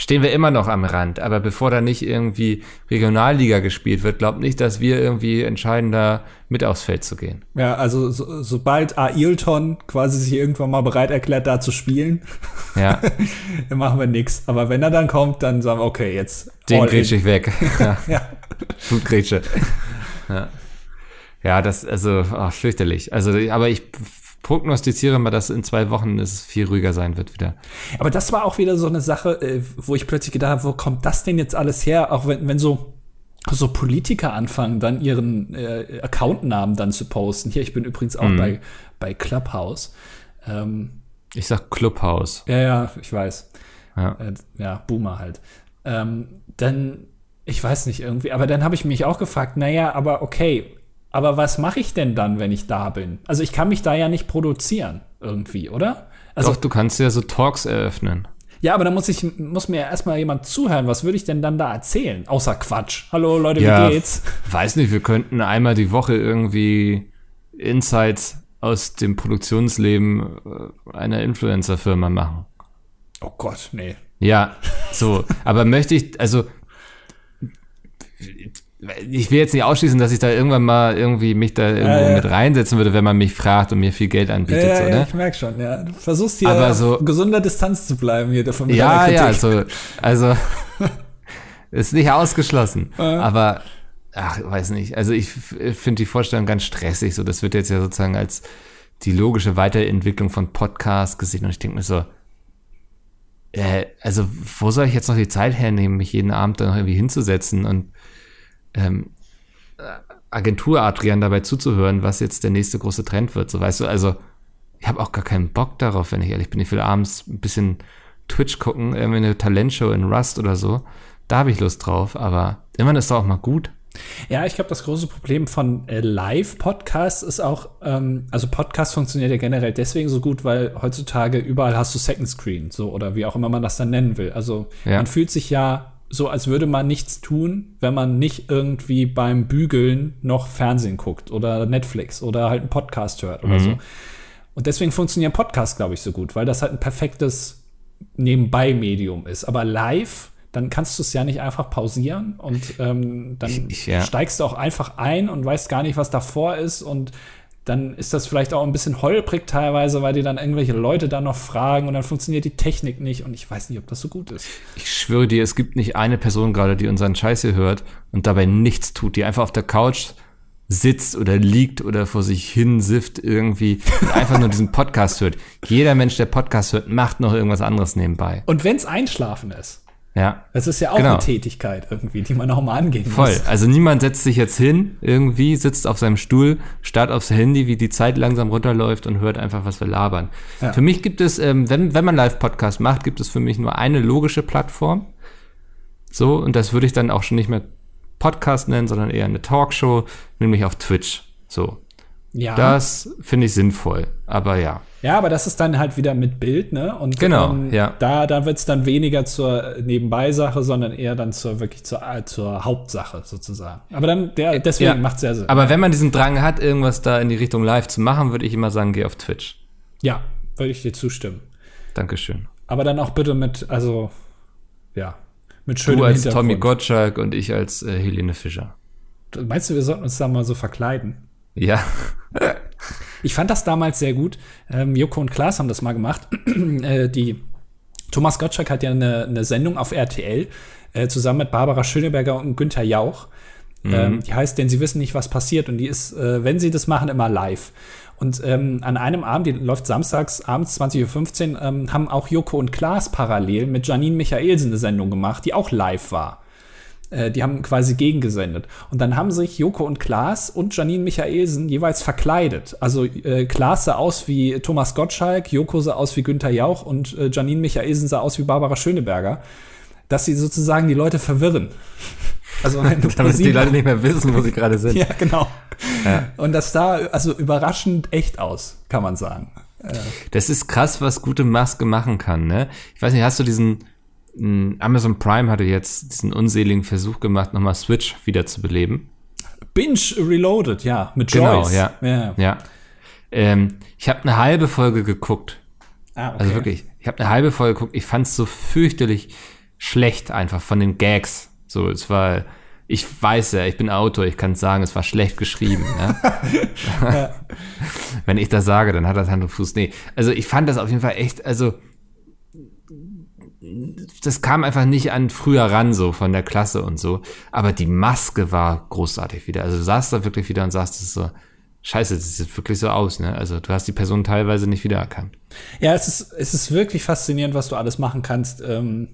stehen wir immer noch am Rand. Aber bevor da nicht irgendwie Regionalliga gespielt wird, glaubt nicht, dass wir irgendwie entscheiden, da mit aufs Feld zu gehen. Ja, also so, sobald Ailton quasi sich irgendwann mal bereit erklärt, da zu spielen, Ja, dann machen wir nix. Aber wenn er dann kommt, dann sagen wir, okay, jetzt den all in. grätsch ich weg. ja. Ja. Blutgrätsche. Ja. ja, das, also, oh, fürchterlich. Also, aber ich prognostiziere mal, dass in zwei Wochen es viel ruhiger sein wird wieder. Aber das war auch wieder so eine Sache, äh, wo ich plötzlich gedacht habe, wo kommt das denn jetzt alles her? Auch wenn, wenn so so Politiker anfangen, dann ihren äh, Accountnamen dann zu posten. Hier, ich bin übrigens auch Mhm. bei, bei Clubhouse. Ähm, Ich sag Clubhaus. ja, ja, ich weiß. Ja. Äh, ja, Boomer halt. Ähm, dann, ich weiß nicht irgendwie, aber dann habe ich mich auch gefragt, naja, aber okay, aber was mache ich denn dann, wenn ich da bin? Also ich kann mich da ja nicht produzieren irgendwie, oder? Also Doch, du kannst ja so Talks eröffnen. ja, aber dann muss ich muss mir erstmal jemand zuhören. Was würde ich denn dann da erzählen? Außer Quatsch. Hallo Leute, Ja. wie geht's? Weiß nicht, wir könnten einmal die Woche irgendwie Insights aus dem Produktionsleben äh, einer Influencer-Firma machen. Oh Gott, nee. Ja, so. Aber möchte ich, also ich will jetzt nicht ausschließen, dass ich da irgendwann mal irgendwie mich da irgendwo Ja, ja. mit reinsetzen würde, wenn man mich fragt und mir viel Geld anbietet, Ja, so, ja, ne? ich merk schon, ja. Du versuchst hier Aber auf so- gesunder Distanz zu bleiben hier davon Ja, ja, also, also ist nicht ausgeschlossen. Ja. Aber, ach, weiß nicht. Also ich finde die Vorstellung ganz stressig. So, das wird jetzt ja sozusagen als die logische Weiterentwicklung von Podcasts gesehen. Und ich denke mir so, äh, also wo soll ich jetzt noch die Zeit hernehmen, mich jeden Abend dann noch irgendwie hinzusetzen und ähm, Agentur-Adrian dabei zuzuhören, was jetzt der nächste große Trend wird. So weißt du, also ich habe auch gar keinen Bock darauf, wenn ich ehrlich bin. Ich will abends ein bisschen Twitch gucken, irgendwie eine Talentshow in Rust oder so. Da habe ich Lust drauf, aber irgendwann ist doch auch mal gut. Ja, ich glaube, das große Problem von äh, Live-Podcasts ist auch, ähm, also Podcast funktioniert ja generell deswegen so gut, weil heutzutage überall hast du Second Screen, so oder wie auch immer man das dann nennen will. Also Ja. man fühlt sich ja so, als würde man nichts tun, wenn man nicht irgendwie beim Bügeln noch Fernsehen guckt oder Netflix oder halt einen Podcast hört oder so. Und deswegen funktionieren Podcasts, glaube ich, so gut, weil das halt ein perfektes Nebenbei-Medium ist. Aber live, dann kannst du es ja nicht einfach pausieren und ähm, dann Ich- ich- ja. steigst du auch einfach ein und weißt gar nicht, was davor ist und dann ist das vielleicht auch ein bisschen holprig teilweise, weil die dann irgendwelche Leute da noch fragen und dann funktioniert die Technik nicht und ich weiß nicht, ob das so gut ist. Ich schwöre dir, es gibt nicht eine Person gerade, die unseren Scheiß hier hört und dabei nichts tut, die einfach auf der Couch sitzt oder liegt oder vor sich hin sifft irgendwie und einfach nur diesen Podcast hört. Jeder Mensch, der Podcast hört, macht noch irgendwas anderes nebenbei. Und wenn's Einschlafen ist, Ja. das ist ja auch Genau. eine Tätigkeit irgendwie, die man auch mal angehen Voll. muss. Also niemand setzt sich jetzt hin, irgendwie, sitzt auf seinem Stuhl, starrt aufs Handy, wie die Zeit langsam runterläuft und hört einfach, was wir labern. Ja. Für mich gibt es, ähm, wenn, wenn man Live-Podcast macht, gibt es für mich nur eine logische Plattform. So, und das würde ich dann auch schon nicht mehr Podcast nennen, sondern eher eine Talkshow, nämlich auf Twitch. So. Ja. Das finde ich sinnvoll. Aber ja. Ja, aber das ist dann halt wieder mit Bild, ne? Und Genau, ähm, ja. da, da wird's dann weniger zur Nebenbei-Sache, sondern eher dann zur wirklich zur, äh, zur Hauptsache sozusagen. Aber dann, der, deswegen Ja. macht's sehr Sinn. Aber wenn man diesen Drang hat, irgendwas da in die Richtung live zu machen, würde ich immer sagen, geh auf Twitch. ja, würde ich dir zustimmen. Dankeschön. Aber dann auch bitte mit, also, ja, mit schönem Du als. Tommy Gottschalk und ich als äh, Helene Fischer. Meinst du, wir sollten uns da mal so verkleiden? Ja. Ich fand das damals sehr gut. Ähm, Joko und Klaas haben das mal gemacht. äh, die Thomas Gottschalk hat ja eine, eine Sendung auf RTL äh, zusammen mit Barbara Schöneberger und Günther Jauch. Ähm, die heißt, denn sie wissen nicht, was passiert. Und die ist, äh, wenn sie das machen, immer live. Und ähm, an einem Abend, die läuft samstags abends 20.15 Uhr, ähm, haben auch Joko und Klaas parallel mit Janine Michaelsen eine Sendung gemacht, die auch live war. Äh, die haben quasi gegengesendet. Und dann haben sich Joko und Klaas und Janine Michaelsen jeweils verkleidet. Also äh, Klaas sah aus wie Thomas Gottschalk, Joko sah aus wie Günther Jauch und äh, Janine Michaelsen sah aus wie Barbara Schöneberger. Dass sie sozusagen die Leute verwirren. Also Damit die Leute nicht mehr wissen, wo sie gerade sind. ja, genau. Ja. Und das sah also überraschend echt aus, kann man sagen. Das ist krass, was gute Maske machen kann, ne? Ich weiß nicht, hast du diesen Amazon Prime hatte jetzt diesen unseligen Versuch gemacht, nochmal Switch wiederzubeleben. Binge Reloaded, ja, mit Genau, Joyce. ja. ja. Ja. Ähm, ich habe eine halbe Folge geguckt. Ah, okay. Also wirklich, ich habe eine halbe Folge geguckt. Ich fand es so fürchterlich schlecht einfach von den Gags. So, es war, ich weiß ja, ich bin Autor, ich kann sagen, es war schlecht geschrieben. Ne? Wenn ich das sage, dann hat das Hand und Fuß. Nee, also ich fand das auf jeden Fall echt, also das kam einfach nicht an früher ran, so von der Klasse und so. Aber die Maske war großartig wieder. Also du saßt da wirklich wieder und sagst, das so, scheiße, das sieht wirklich so aus, ne? Also du hast die Person teilweise nicht wiedererkannt. Ja, es ist, es ist wirklich faszinierend, was du alles machen kannst. Ähm,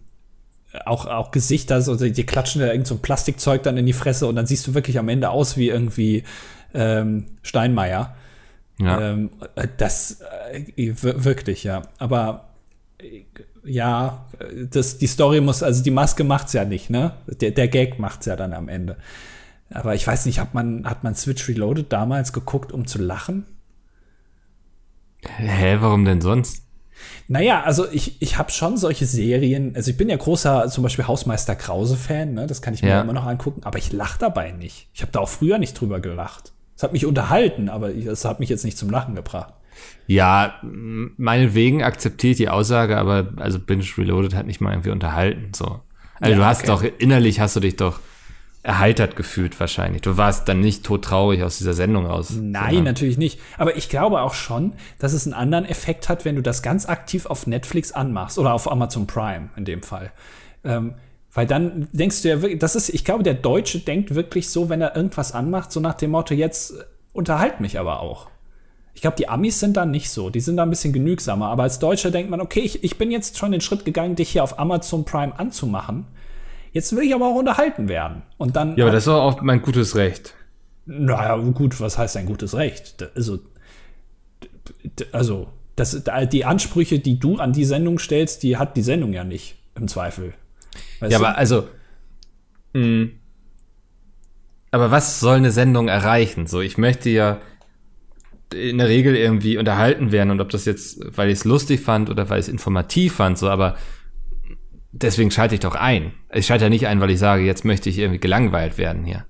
auch, auch Gesichter, so, die klatschen da irgend so ein Plastikzeug dann in die Fresse und dann siehst du wirklich am Ende aus wie irgendwie ähm, Steinmeier. Ja. Ähm, das äh, wir- wirklich, ja. Aber ja, das, die Story muss, also die Maske macht's ja nicht, ne? Der, der Gag macht's ja dann am Ende. Aber ich weiß nicht, hat man, hat man Switch Reloaded damals geguckt, um zu lachen? Hä, warum denn sonst? Naja, also ich, ich habe schon solche Serien, also ich bin ja großer zum Beispiel Hausmeister Krause-Fan, ne? das kann ich mir Ja. immer noch angucken, aber ich lach dabei nicht. Ich habe da auch früher nicht drüber gelacht. Es hat mich unterhalten, aber es hat mich jetzt nicht zum Lachen gebracht. Ja, meinetwegen akzeptiere ich die Aussage, aber also Binge Reloaded hat nicht mal irgendwie unterhalten, so. Also Ja, du hast okay. doch, innerlich hast du dich doch erheitert gefühlt wahrscheinlich. Du warst dann nicht todtraurig aus dieser Sendung raus. Nein, natürlich nicht. Aber ich glaube auch schon, dass es einen anderen Effekt hat, wenn du das ganz aktiv auf Netflix anmachst oder auf Amazon Prime in dem Fall. Ähm, weil dann denkst du ja wirklich, das ist, ich glaube, der Deutsche denkt wirklich so, wenn er irgendwas anmacht, so nach dem Motto, jetzt unterhalt mich aber auch. Ich glaube, die Amis sind da nicht so. Die sind da ein bisschen genügsamer. Aber als Deutscher denkt man, okay, ich, ich bin jetzt schon den Schritt gegangen, dich hier auf Amazon Prime anzumachen. Jetzt will ich aber auch unterhalten werden. Und dann Ja, aber das ist auch mein gutes Recht. naja, gut, was heißt ein gutes Recht? Also, also das, da- die Ansprüche, die du an die Sendung stellst, die hat die Sendung ja nicht, im Zweifel. Weißt Ja, du? aber also, mh, aber was soll eine Sendung erreichen? So, ich möchte ja in der Regel irgendwie unterhalten werden und ob das jetzt, weil ich es lustig fand oder weil ich es informativ fand, so, aber deswegen schalte ich doch ein. Ich schalte ja nicht ein, weil ich sage, jetzt möchte ich irgendwie gelangweilt werden hier.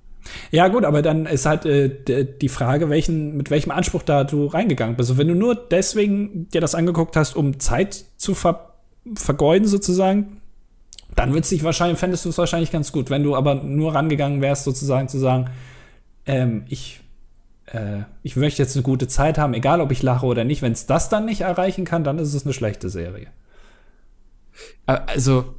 Ja, gut, aber dann ist halt äh, die Frage, welchen, mit welchem Anspruch da du reingegangen bist. Also wenn du nur deswegen dir das angeguckt hast, um Zeit zu ver vergeuden, sozusagen, dann würdest dich wahrscheinlich, fändest du es wahrscheinlich ganz gut. Wenn du aber nur rangegangen wärst, sozusagen zu sagen, ähm, ich, äh, ich möchte jetzt eine gute Zeit haben, egal ob ich lache oder nicht. Wenn es das dann nicht erreichen kann, dann ist es eine schlechte Serie. Also,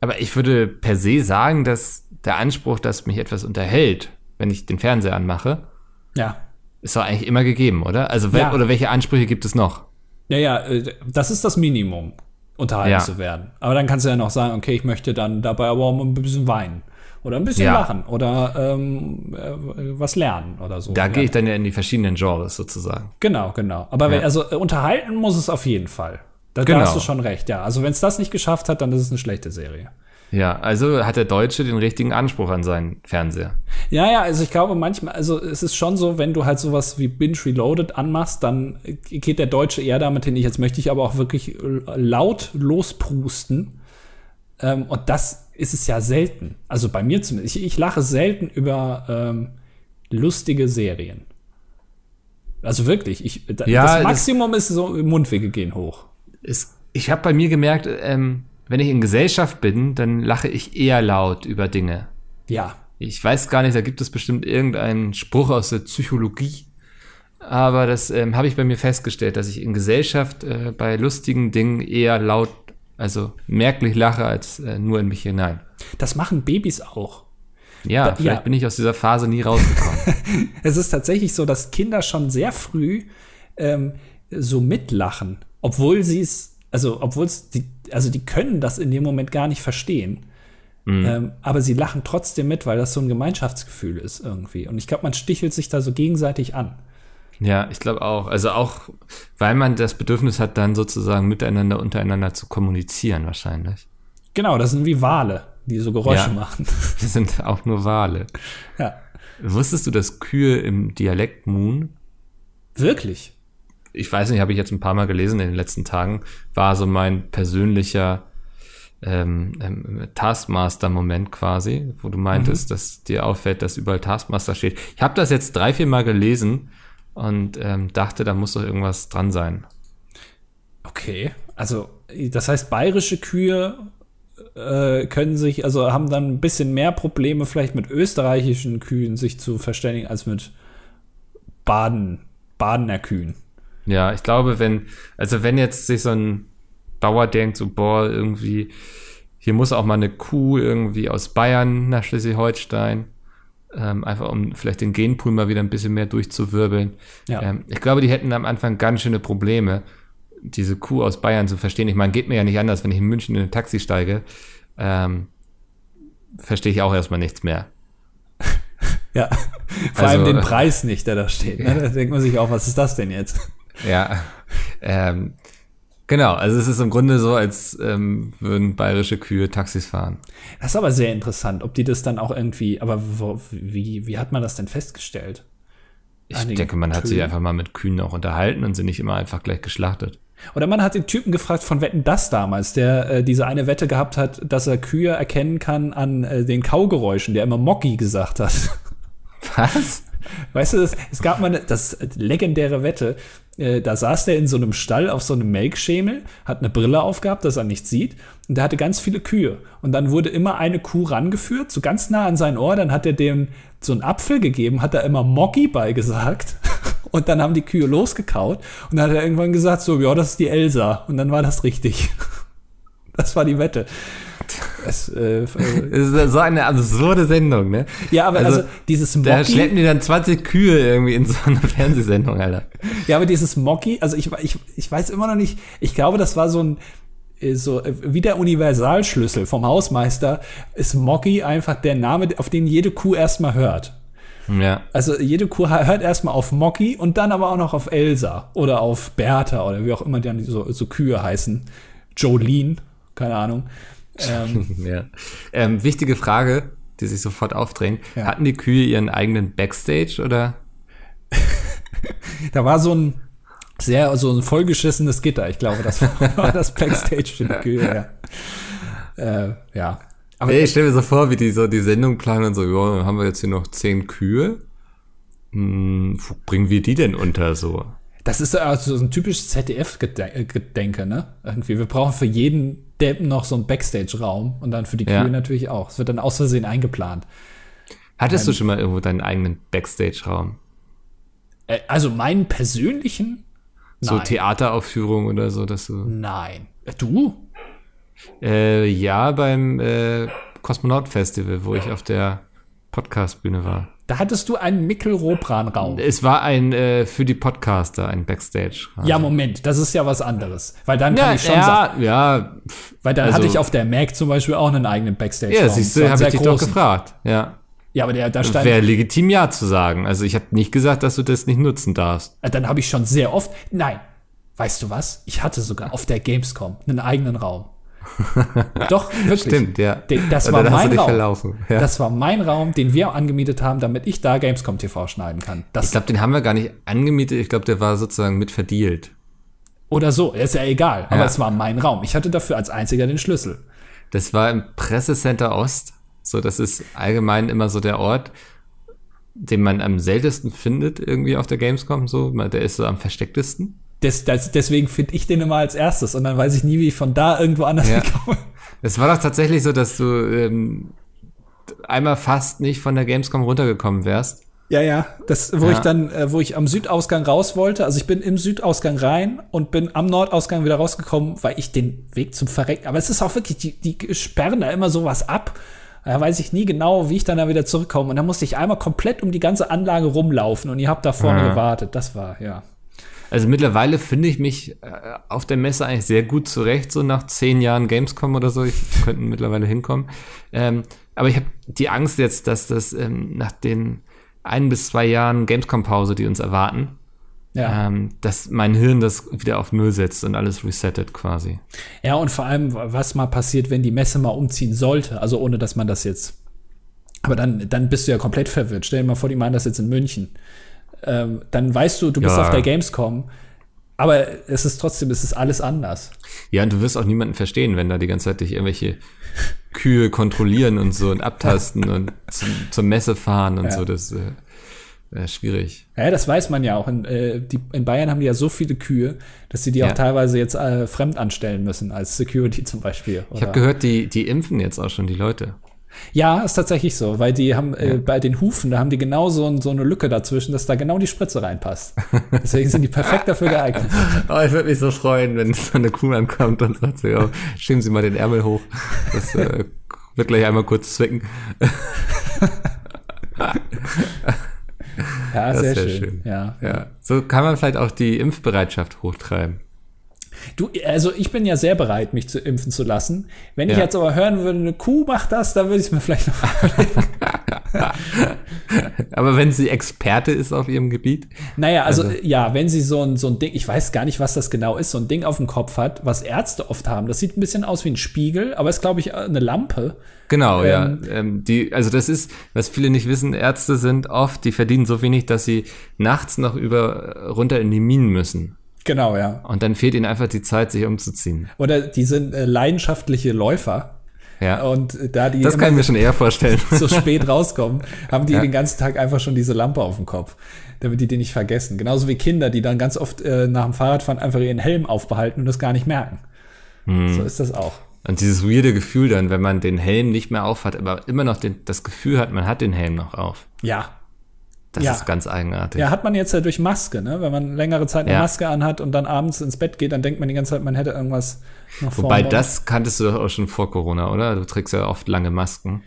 aber ich würde per se sagen, dass der Anspruch, dass mich etwas unterhält, wenn ich den Fernseher anmache, ja. ist doch eigentlich immer gegeben, oder? Also, ja. oder welche Ansprüche gibt es noch? Ja, ja, äh, das ist das Minimum, unterhalten ja. zu werden. Aber dann kannst du ja noch sagen, okay, ich möchte dann dabei aber auch ein bisschen weinen. Oder ein bisschen ja. lachen oder ähm, äh, was lernen oder so. Da gehe ich dann ja in die verschiedenen Genres sozusagen. Genau, genau. Aber wenn, also unterhalten muss es auf jeden Fall. Da, genau. da hast du schon recht, ja. Also wenn es das nicht geschafft hat, dann ist es eine schlechte Serie. Ja, also hat der Deutsche den richtigen Anspruch an seinen Fernseher. Ja, ja, also ich glaube manchmal, also es ist schon so, wenn du halt sowas wie Binge Reloaded anmachst, dann geht der Deutsche eher damit hin, jetzt möchte ich aber auch wirklich laut losprusten. Ähm, und das ist es ja selten. Also bei mir zumindest. Ich, ich lache selten über ähm, lustige Serien. Also wirklich, ich, ja, das Maximum ist so, Mundwege gehen hoch. Ist, ich habe bei mir gemerkt, ähm, wenn ich in Gesellschaft bin, dann lache ich eher laut über Dinge. Ja. Ich weiß gar nicht, da gibt es bestimmt irgendeinen Spruch aus der Psychologie. Aber das ähm, habe ich bei mir festgestellt, dass ich in Gesellschaft äh, bei lustigen Dingen eher laut, also merklich lache, als äh, nur in mich hinein. Das machen Babys auch. Ja, da, vielleicht ja. bin ich aus dieser Phase nie rausgekommen. es ist tatsächlich so, dass Kinder schon sehr früh ähm, so mitlachen, obwohl sie es, also obwohl es die also die können das in dem Moment gar nicht verstehen. Mhm. Ähm, aber sie lachen trotzdem mit, weil das so ein Gemeinschaftsgefühl ist irgendwie. Und ich glaube, man stichelt sich da so gegenseitig an. Ja, ich glaube auch. Also auch, weil man das Bedürfnis hat, dann sozusagen miteinander, untereinander zu kommunizieren, wahrscheinlich. Genau, das sind wie Wale, die so Geräusche ja, machen. Das sind auch nur Wale. Ja. Wusstest du, dass Kühe im Dialekt Moon? Wirklich? ich weiß nicht, habe ich jetzt ein paar Mal gelesen in den letzten Tagen, war so mein persönlicher ähm, ähm, Taskmaster-Moment quasi, wo du meintest, mhm. dass dir auffällt, dass überall Taskmaster steht. Ich habe das jetzt drei, vier Mal gelesen und ähm, dachte, da muss doch irgendwas dran sein. Okay, also das heißt, bayerische Kühe äh, können sich, also haben dann ein bisschen mehr Probleme vielleicht mit österreichischen Kühen sich zu verständigen als mit Baden, Badener Kühen. Ja, ich glaube, wenn, also wenn jetzt sich so ein Bauer denkt, so, boah, irgendwie, hier muss auch mal eine Kuh irgendwie aus Bayern nach Schleswig-Holstein, ähm, einfach um vielleicht den Genpool mal wieder ein bisschen mehr durchzuwirbeln. Ja. Ähm, ich glaube, die hätten am Anfang ganz schöne Probleme, diese Kuh aus Bayern zu verstehen. Ich meine, geht mir ja nicht anders, wenn ich in München in ein Taxi steige, ähm, verstehe ich auch erstmal nichts mehr. ja, vor also, allem den Preis nicht, der da steht. Ne? Da denkt man sich auch, was ist das denn jetzt? Ja. Ähm, genau, also es ist im Grunde so, als ähm, würden bayerische Kühe Taxis fahren. Das ist aber sehr interessant, ob die das dann auch irgendwie, aber wo, wie, wie hat man das denn festgestellt? Ich denke, man Kühen? hat sich einfach mal mit Kühen auch unterhalten und sind nicht immer einfach gleich geschlachtet. Oder man hat den Typen gefragt von Wetten das damals, der äh, diese eine Wette gehabt hat, dass er Kühe erkennen kann an äh, den Kaugeräuschen, der immer Mocki gesagt hat. Was? Weißt du, das, es gab mal eine, das legendäre Wette, äh, da saß der in so einem Stall auf so einem Melkschemel, hat eine Brille aufgehabt, dass er nichts sieht, und der hatte ganz viele Kühe. Und dann wurde immer eine Kuh rangeführt, so ganz nah an sein Ohr, dann hat er dem so einen Apfel gegeben, hat er immer Moggi beigesagt. Und dann haben die Kühe losgekaut und dann hat er irgendwann gesagt, so, ja, das ist die Elsa. Und dann war das richtig. Das war die Wette. Das, äh, ist so eine absurde Sendung, ne? Ja, aber also, also dieses Mocky. Da schleppen die dann 20 Kühe irgendwie in so eine Fernsehsendung, Alter. Ja, aber dieses Mocky, also ich, ich, ich weiß immer noch nicht, ich glaube, das war so ein, äh, so äh, wie der Universalschlüssel vom Hausmeister, ist Mocky einfach der Name, auf den jede Kuh erstmal hört. Ja. Also jede Kuh hört erstmal auf Mocky und dann aber auch noch auf Elsa oder auf Bertha oder wie auch immer die so, so Kühe heißen. Jolene, keine Ahnung. Ähm, ja. ähm, wichtige Frage. die sich sofort aufdrängen. Ja. Hatten die Kühe ihren eigenen Backstage oder? Da war so ein sehr, so ein vollgeschissenes Gitter. Ich glaube, das war das Backstage für die Kühe, ja. Äh, ja. Aber ich stelle mir so vor, wie die so die Sendung planen und so, ja, dann haben wir jetzt hier noch zehn Kühe. Hm, wo bringen wir die denn unter so? Das ist also so ein typisches ZDF-Gedenke, ne? Irgendwie. Wir brauchen für jeden Deppen noch so einen Backstage-Raum und dann für die Kühe Ja. natürlich auch. Es wird dann aus Versehen eingeplant. Hattest du schon mal irgendwo deinen eigenen Backstage-Raum? Äh, also meinen persönlichen? So Nein. Theateraufführung oder so, dass du. Nein. Äh, Du? Äh, ja, beim äh, Kosmonaut-Festival, wo ich auf der Podcast-Bühne war. Da hattest du einen Mikkel-Robran-Raum. Es war ein äh, für die Podcaster, ein Backstage. Ja, Moment, das ist ja was anderes. Weil dann kann ja, ich schon sagen, ja, ja, pff, weil dann also- hatte ich auf der Mac zum Beispiel auch einen eigenen Backstage-Raum. ja, siehst du, habe ich dich doch gefragt. Ja, Ja, aber der, da stand, wäre legitim ja zu sagen. Also ich habe nicht gesagt, dass du das nicht nutzen darfst. Äh, Dann habe ich schon sehr oft. Nein, weißt du was? Ich hatte sogar auf der Gamescom einen eigenen Raum. Doch, wirklich. Stimmt, ja. Das war mein Raum. Ja. Das war mein Raum, den wir angemietet haben, damit ich da Gamescom TV schneiden kann. Das ich glaube, den haben wir gar nicht angemietet. Ich glaube, der war sozusagen mit verdealt. oder so, ist ja egal. Aber Ja. es war mein Raum. Ich hatte dafür als einziger den Schlüssel. Das war im Pressecenter Ost. So, das ist allgemein immer so der Ort, den man am seltensten findet irgendwie auf der Gamescom. So, der ist so am verstecktesten. Des, des, deswegen finde ich den immer als erstes und dann weiß ich nie, wie ich von da irgendwo anders Ja. hinkomme. Es war doch tatsächlich so, dass du ähm, einmal fast nicht von der Gamescom runtergekommen wärst. Ja, ja. Das, wo Ja. ich dann, äh, wo ich am Südausgang raus wollte, also ich bin im Südausgang rein und bin am Nordausgang wieder rausgekommen, weil ich den Weg zum Verrecken. Aber es ist auch wirklich, die, die sperren da immer sowas ab. Da weiß ich nie genau, wie ich dann da wieder zurückkomme. Und dann musste ich einmal komplett um die ganze Anlage rumlaufen und ihr habt da vorne Ja. gewartet. Das war, ja. Also mittlerweile finde ich mich äh, auf der Messe eigentlich sehr gut zurecht, so nach zehn Jahren Gamescom oder so. Ich könnten mittlerweile hinkommen. Ähm, aber ich habe die Angst jetzt, dass das ähm, nach den ein bis zwei Jahren Gamescom-Pause, die uns erwarten, Ja. ähm, dass mein Hirn das wieder auf Null setzt und alles resettet quasi. Ja, und vor allem, was mal passiert, wenn die Messe mal umziehen sollte. Also ohne, dass man das jetzt. Aber dann, dann bist du ja komplett verwirrt. Stell dir mal vor, die machen das jetzt in München. Ähm, dann weißt du, du bist Ja. auf der Gamescom. Aber es ist trotzdem, es ist alles anders. Ja, und du wirst auch niemanden verstehen, wenn da die ganze Zeit dich irgendwelche Kühe kontrollieren und so und abtasten und zum, zur Messe fahren und Ja. so. Das äh, wäre schwierig. Ja, das weiß man ja auch. In, äh, die, in Bayern haben die ja so viele Kühe, dass sie die Ja. auch teilweise jetzt äh, fremd anstellen müssen, als Security zum Beispiel. Ich habe gehört, die, die impfen jetzt auch schon die Leute. Ja, ist tatsächlich so, weil die haben äh, bei den Hufen, da haben die genau so, ein- so eine Lücke dazwischen, dass da genau die Spritze reinpasst. Deswegen sind die perfekt dafür geeignet. Oh, ich würde mich so freuen, wenn so eine Kuh ankommt und sagt so, ja, schieben Sie mal den Ärmel hoch. Das äh, wird gleich einmal kurz zwicken. Ja, Das sehr schön. schön. Ja. Ja, so kann man vielleicht auch die Impfbereitschaft hochtreiben. Du, also ich bin ja sehr bereit, mich zu impfen zu lassen. Wenn ich Ja. jetzt aber hören würde, eine Kuh macht das, dann würde ich es mir vielleicht noch überlegen. Aber wenn sie Experte ist auf ihrem Gebiet, Naja, also, Also- ja, wenn sie so ein, so ein Ding, ich weiß gar nicht, was das genau ist, so ein Ding auf dem Kopf hat, was Ärzte oft haben. Das sieht ein bisschen aus wie ein Spiegel, aber ist, glaube ich, eine Lampe. Genau, Ähm, ja. Ähm, die, also das ist, was viele nicht wissen, Ärzte sind oft, die verdienen so wenig, dass sie nachts noch über runter in die Minen müssen. Genau, ja. Und dann fehlt ihnen einfach die Zeit, sich umzuziehen. Oder die sind äh, leidenschaftliche Läufer. Ja. Und äh, da die das kann ich mir schon eher vorstellen. so spät rauskommen, haben die Ja. den ganzen Tag einfach schon diese Lampe auf dem Kopf, damit die die nicht vergessen. Genauso wie Kinder, die dann ganz oft äh, nach dem Fahrradfahren einfach ihren Helm aufbehalten und das gar nicht merken. Hm. So ist das auch. Und dieses weirde Gefühl dann, wenn man den Helm nicht mehr aufhat, aber immer noch den, das Gefühl hat, man hat den Helm noch auf. Ja. Das Ja. ist ganz eigenartig. Ja, hat man jetzt ja durch Maske, ne? Wenn man längere Zeit eine Ja. Maske anhat und dann abends ins Bett geht, dann denkt man die ganze Zeit, man hätte irgendwas noch Wobei das kanntest du doch auch schon vor Corona, oder? Du trägst ja oft lange Masken.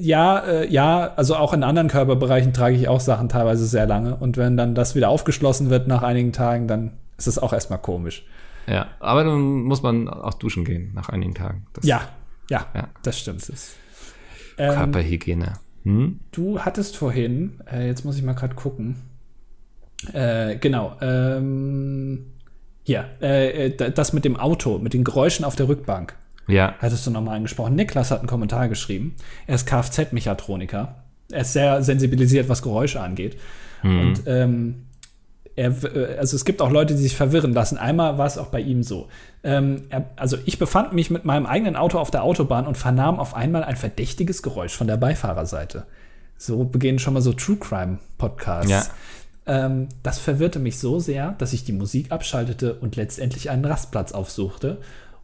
Ja, äh, ja, also auch in anderen Körperbereichen trage ich auch Sachen teilweise sehr lange. Und wenn dann das wieder aufgeschlossen wird nach einigen Tagen, dann ist es auch erstmal komisch. Ja, aber dann muss man auch duschen gehen nach einigen Tagen. Das Ja, ja, Ja. das stimmt. Ähm, Körperhygiene. Hm? du hattest vorhin, äh, jetzt muss ich mal gerade gucken. Äh, genau, ähm, hier, äh, äh, das mit dem Auto, mit den Geräuschen auf der Rückbank. Ja. Hattest du nochmal angesprochen. Niklas hat einen Kommentar geschrieben. Er ist Kfz-Mechatroniker. Er ist sehr sensibilisiert, was Geräusche angeht. Mhm. Und ähm, er, äh, also es gibt auch Leute, die sich verwirren lassen. Einmal war es auch bei ihm so. Ähm, er, also ich befand mich mit meinem eigenen Auto auf der Autobahn und vernahm auf einmal ein verdächtiges Geräusch von der Beifahrerseite. So beginnen schon mal so True Crime Podcasts. Ja. Ähm, das verwirrte mich so sehr, dass ich die Musik abschaltete und letztendlich einen Rastplatz aufsuchte,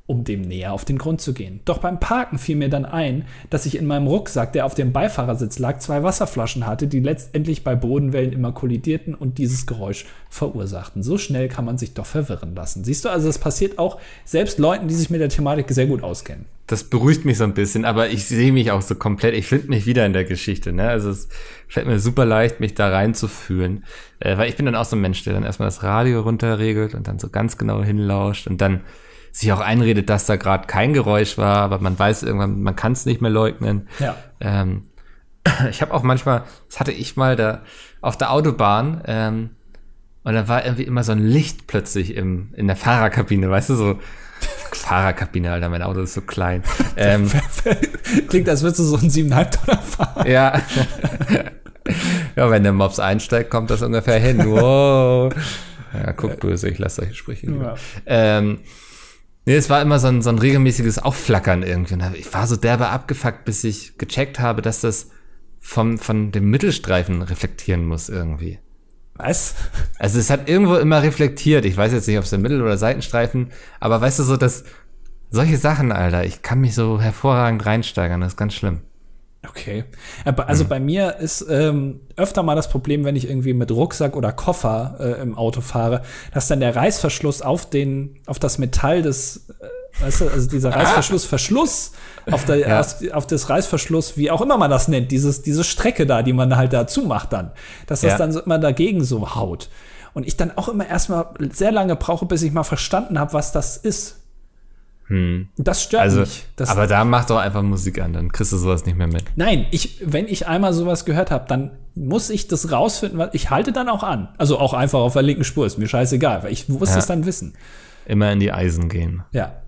um dem näher auf den Grund zu gehen. Doch beim Parken fiel mir dann ein, dass ich in meinem Rucksack, der auf dem Beifahrersitz lag, zwei Wasserflaschen hatte, die letztendlich bei Bodenwellen immer kollidierten und dieses Geräusch verursachten. So schnell kann man sich doch verwirren lassen. Siehst du, also das passiert auch selbst Leuten, die sich mit der Thematik sehr gut auskennen. Das beruhigt mich so ein bisschen, aber ich sehe mich auch so komplett, ich finde mich wieder in der Geschichte, ne? Also es fällt mir super leicht, mich da reinzufühlen. Äh, weil ich bin dann auch so ein Mensch, der dann erstmal das Radio runterregelt und dann so ganz genau hinlauscht und dann sich auch einredet, dass da gerade kein Geräusch war, aber man weiß irgendwann, man kann es nicht mehr leugnen. Ja. Ähm, ich habe auch manchmal, das hatte ich mal da auf der Autobahn, ähm, und da war irgendwie immer so ein Licht plötzlich im, in der Fahrerkabine, weißt du, so Fahrerkabine, Alter, mein Auto ist so klein. Ähm, Klingt, als würdest du so ein 7,5 Tonner fahren. ja. ja, wenn der Mops einsteigt, kommt das ungefähr hin. Wow. Ja, guck böse, ich lasse solche Sprüche. lieber. Ja. Ähm, nee, es war immer so ein, so ein regelmäßiges Aufflackern irgendwie. Und ich war so derbe abgefuckt, bis ich gecheckt habe, dass das vom, von dem Mittelstreifen reflektieren muss irgendwie. Was? Also es hat irgendwo immer reflektiert. Ich weiß jetzt nicht, ob es der Mittel- oder Seitenstreifen, aber weißt du so, dass solche Sachen, Alter, ich kann mich so hervorragend reinsteigern, das ist ganz schlimm. Okay. Aber Also bei mir ist ähm, öfter mal das Problem, wenn ich irgendwie mit Rucksack oder Koffer äh, im Auto fahre, dass dann der Reißverschluss auf den, auf das Metall des, äh, weißt du, also dieser Reißverschluss, Verschluss auf, der, Ja. auf, auf das Reißverschluss, wie auch immer man das nennt, dieses, diese Strecke da, die man halt dazu macht dann, dass das Ja. dann so immer dagegen so haut. Und ich dann auch immer erstmal sehr lange brauche, bis ich mal verstanden habe, was das ist. Hm. Das stört Also, mich. Das, aber da mach doch einfach Musik an, dann kriegst du sowas nicht mehr mit. Nein, ich, wenn ich einmal sowas gehört habe, dann muss ich das rausfinden, was ich halte dann auch an. Also auch einfach auf der linken Spur, ist mir scheißegal, weil ich muss Ja. es dann wissen. Immer in die Eisen gehen. Ja.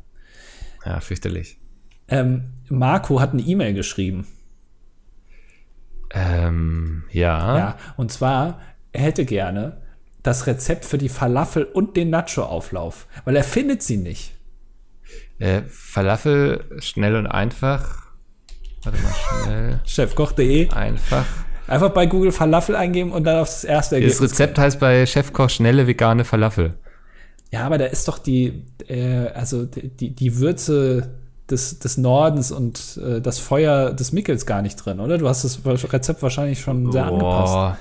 Ja, fürchterlich. Ähm, Marco hat eine E-Mail geschrieben. Ähm, ja. Ja. Und zwar, er hätte gerne das Rezept für die Falafel und den Nacho-Auflauf, weil er findet sie nicht. Äh, Falafel schnell und einfach. Warte mal, schnell, Chefkoch.de. einfach. Einfach bei Google Falafel eingeben und dann auf das erste Das Ergebnis. Rezept heißt bei Chefkoch schnelle vegane Falafel. Ja, aber da ist doch die, äh, also die, die Würze des, des Nordens und äh, das Feuer des Mickels gar nicht drin, oder? Du hast das Rezept wahrscheinlich schon sehr angepasst.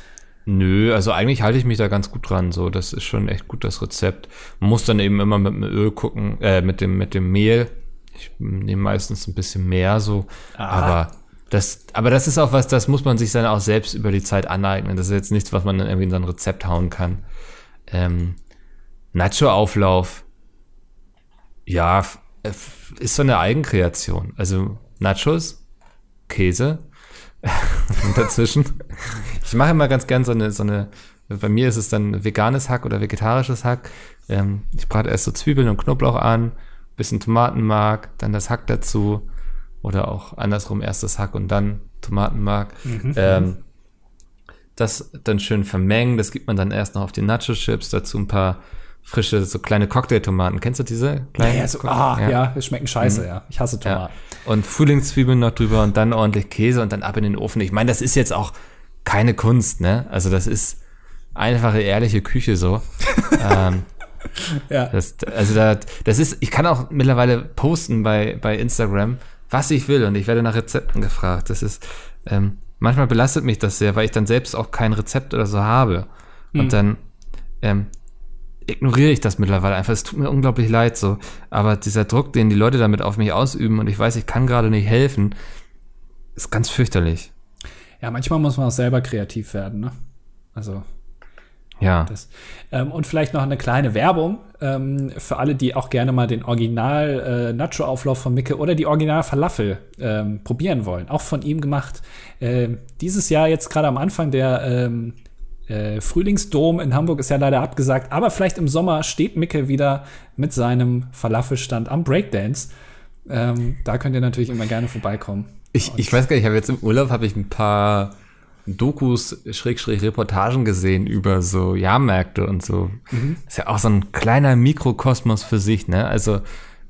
Nö, also eigentlich halte ich mich da ganz gut dran. So, das ist schon echt gut das Rezept. Man muss dann eben immer mit dem Öl gucken, äh, mit dem mit dem Mehl. Ich nehme meistens ein bisschen mehr so, Aha. aber das, aber das ist auch was, das muss man sich dann auch selbst über die Zeit aneignen. Das ist jetzt nichts, was man dann irgendwie in so ein Rezept hauen kann. Ähm, Nacho-Auflauf, ja, ist so eine Eigenkreation. Also Nachos, Käse und dazwischen. Ich mache immer ganz gern so eine, so eine, bei mir ist es dann veganes Hack oder vegetarisches Hack. Ähm, ich brate erst so Zwiebeln und Knoblauch an, bisschen Tomatenmark, dann das Hack dazu oder auch andersrum erst das Hack und dann Tomatenmark. Ähm, das dann schön vermengen, das gibt man dann erst noch auf die Nacho-Chips, dazu ein paar frische, so kleine Cocktailtomaten. Kennst du diese Ja, kleinen? ja, so, ah, ja. die schmecken scheiße, ja. Ich hasse Ja. Tomaten. Und Frühlingszwiebeln noch drüber und dann ordentlich Käse und dann ab in den Ofen. Ich meine, das ist jetzt auch keine Kunst, ne? Also das ist einfache, ehrliche Küche so. ähm, Ja. das, also da, das ist, ich kann auch mittlerweile posten bei, bei Instagram, was ich will und ich werde nach Rezepten gefragt. Das ist, ähm, manchmal belastet mich das sehr, weil ich dann selbst auch kein Rezept oder so habe. Und dann ähm, ignoriere ich das mittlerweile einfach. Es tut mir unglaublich leid so. Aber dieser Druck, den die Leute damit auf mich ausüben und ich weiß, ich kann gerade nicht helfen, ist ganz fürchterlich. Ja, manchmal muss man auch selber kreativ werden, ne? Also, Ja. Ähm, und vielleicht noch eine kleine Werbung ähm, für alle, die auch gerne mal den Original äh, Nacho-Auflauf von Micke oder die Original Falafel ähm, probieren wollen. Auch von ihm gemacht. Ähm, dieses Jahr jetzt gerade am Anfang der ähm, äh, Frühlingsdom in Hamburg ist ja leider abgesagt, aber vielleicht im Sommer steht Micke wieder mit seinem Falafelstand am Breakdance. Ähm, da könnt ihr natürlich immer gerne vorbeikommen. Ich, ich weiß gar nicht, ich habe jetzt im Urlaub habe ich ein paar Dokus, Schrägstrich Reportagen gesehen über so Jahrmärkte und so. Mhm. Ist ja auch so ein kleiner Mikrokosmos für sich, ne? Also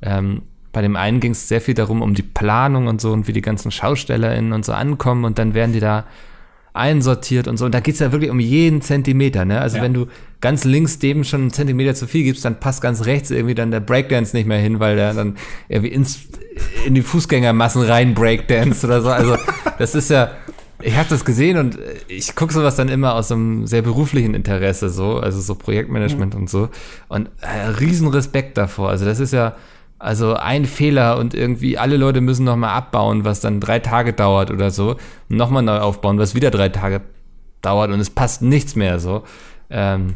ähm, bei dem einen ging es sehr viel darum, um die Planung und so und wie die ganzen SchaustellerInnen und so ankommen und dann werden die da einsortiert und so. Und da geht's ja wirklich um jeden Zentimeter, ne? Also ja. wenn du ganz links dem schon einen Zentimeter zu viel gibst, dann passt ganz rechts irgendwie dann der Breakdance nicht mehr hin, weil der dann irgendwie ins, in die Fußgängermassen rein Breakdance oder so. Also das ist ja, ich habe das gesehen und ich gucke sowas dann immer aus einem sehr beruflichen Interesse so, also so Projektmanagement mhm. und so. Und äh, riesen Respekt davor. Also das ist ja, also ein Fehler und irgendwie alle Leute müssen nochmal abbauen, was dann drei Tage dauert oder so. Nochmal neu aufbauen, was wieder drei Tage dauert und es passt nichts mehr so. Ähm,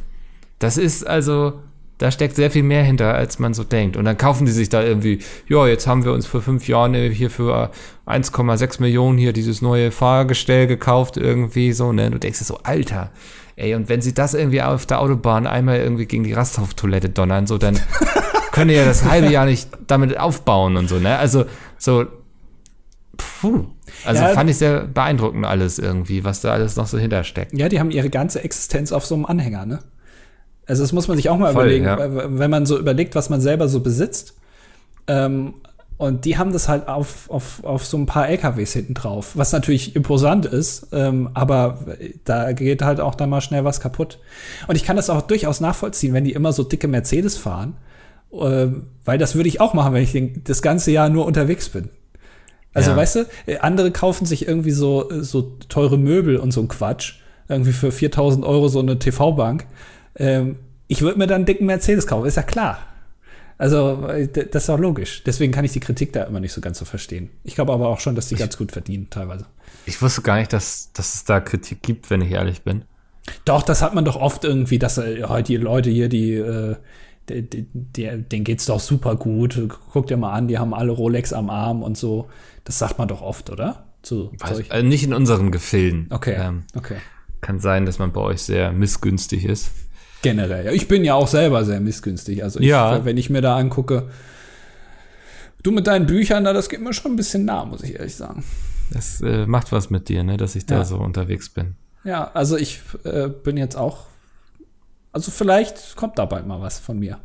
das ist also, da steckt sehr viel mehr hinter, als man so denkt. Und dann kaufen die sich da irgendwie, ja, jetzt haben wir uns vor fünf Jahren hier für 1,6 Millionen hier dieses neue Fahrgestell gekauft, irgendwie so, ne? Du denkst dir so, Alter, ey, und wenn sie das irgendwie auf der Autobahn einmal irgendwie gegen die Rasthof-Toilette donnern, so, dann können ja das halbe Jahr nicht damit aufbauen und so, ne? Also, so, puh. Also ja, fand ich sehr beeindruckend alles irgendwie, was da alles noch so hintersteckt. Ja, die haben ihre ganze Existenz auf so einem Anhänger, ne? Also das muss man sich auch mal Voll, überlegen, ja. wenn man so überlegt, was man selber so besitzt. Ähm, und die haben das halt auf, auf, auf so ein paar LKWs hinten drauf, was natürlich imposant ist, ähm, aber da geht halt auch dann mal schnell was kaputt. Und ich kann das auch durchaus nachvollziehen, wenn die immer so dicke Mercedes fahren, äh, weil das würde ich auch machen, wenn ich den, das ganze Jahr nur unterwegs bin. Also ja. weißt du, andere kaufen sich irgendwie so, so teure Möbel und so ein Quatsch, irgendwie für 4000 Euro so eine TV-Bank. Ähm, ich würde mir dann einen dicken Mercedes kaufen, ist ja klar. Also, äh, das ist auch logisch. Deswegen kann ich die Kritik da immer nicht so ganz so verstehen. Ich glaube aber auch schon, dass die ich, ganz gut verdienen, teilweise. Ich wusste gar nicht, dass, dass es da Kritik gibt, wenn ich ehrlich bin. Doch, das hat man doch oft irgendwie, dass äh, die Leute hier, die, äh, die, die, die, denen geht's doch super gut. Guck dir mal an, die haben alle Rolex am Arm und so. Das sagt man doch oft, oder? Zu, also nicht in unseren Gefilden. Okay. Ähm, okay. Kann sein, dass man bei euch sehr missgünstig ist. Generell. Ich bin ja auch selber sehr missgünstig. Also ich, ja. wenn ich mir da angucke, du mit deinen Büchern, da das geht mir schon ein bisschen nah, muss ich ehrlich sagen. Das äh, macht was mit dir, ne, dass ich da ja. so unterwegs bin. Ja, also ich äh, bin jetzt auch. Also vielleicht kommt da bald mal was von mir.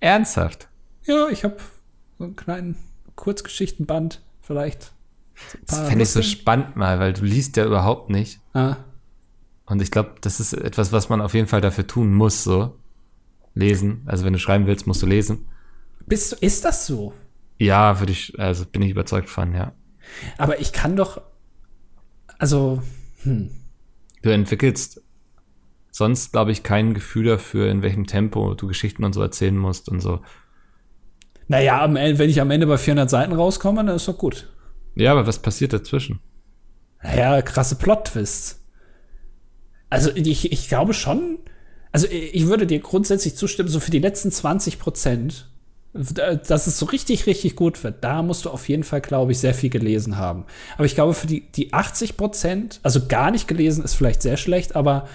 Ernsthaft? Ja, ich habe so einen kleinen Kurzgeschichtenband, vielleicht. So das fände ich so spannend mal, weil du liest ja überhaupt nicht. Ah. Und ich glaube, das ist etwas, was man auf jeden Fall dafür tun muss, so. Lesen. Also wenn du schreiben willst, musst du lesen. Bist du, ist das so? Ja, würde ich, also bin ich überzeugt von, ja. Aber ich kann doch, also, hm. Du entwickelst sonst, glaube ich, kein Gefühl dafür, in welchem Tempo du Geschichten und so erzählen musst und so. Naja, wenn ich am Ende bei 400 Seiten rauskomme, dann ist doch gut. Ja, aber was passiert dazwischen? Naja, krasse Plot-Twists. Also ich, ich glaube schon, also ich würde dir grundsätzlich zustimmen, so für die letzten 20 Prozent, dass es so richtig, richtig gut wird, da musst du auf jeden Fall, glaube ich, sehr viel gelesen haben. Aber ich glaube, für die, die 80 Prozent, also gar nicht gelesen ist vielleicht sehr schlecht, aber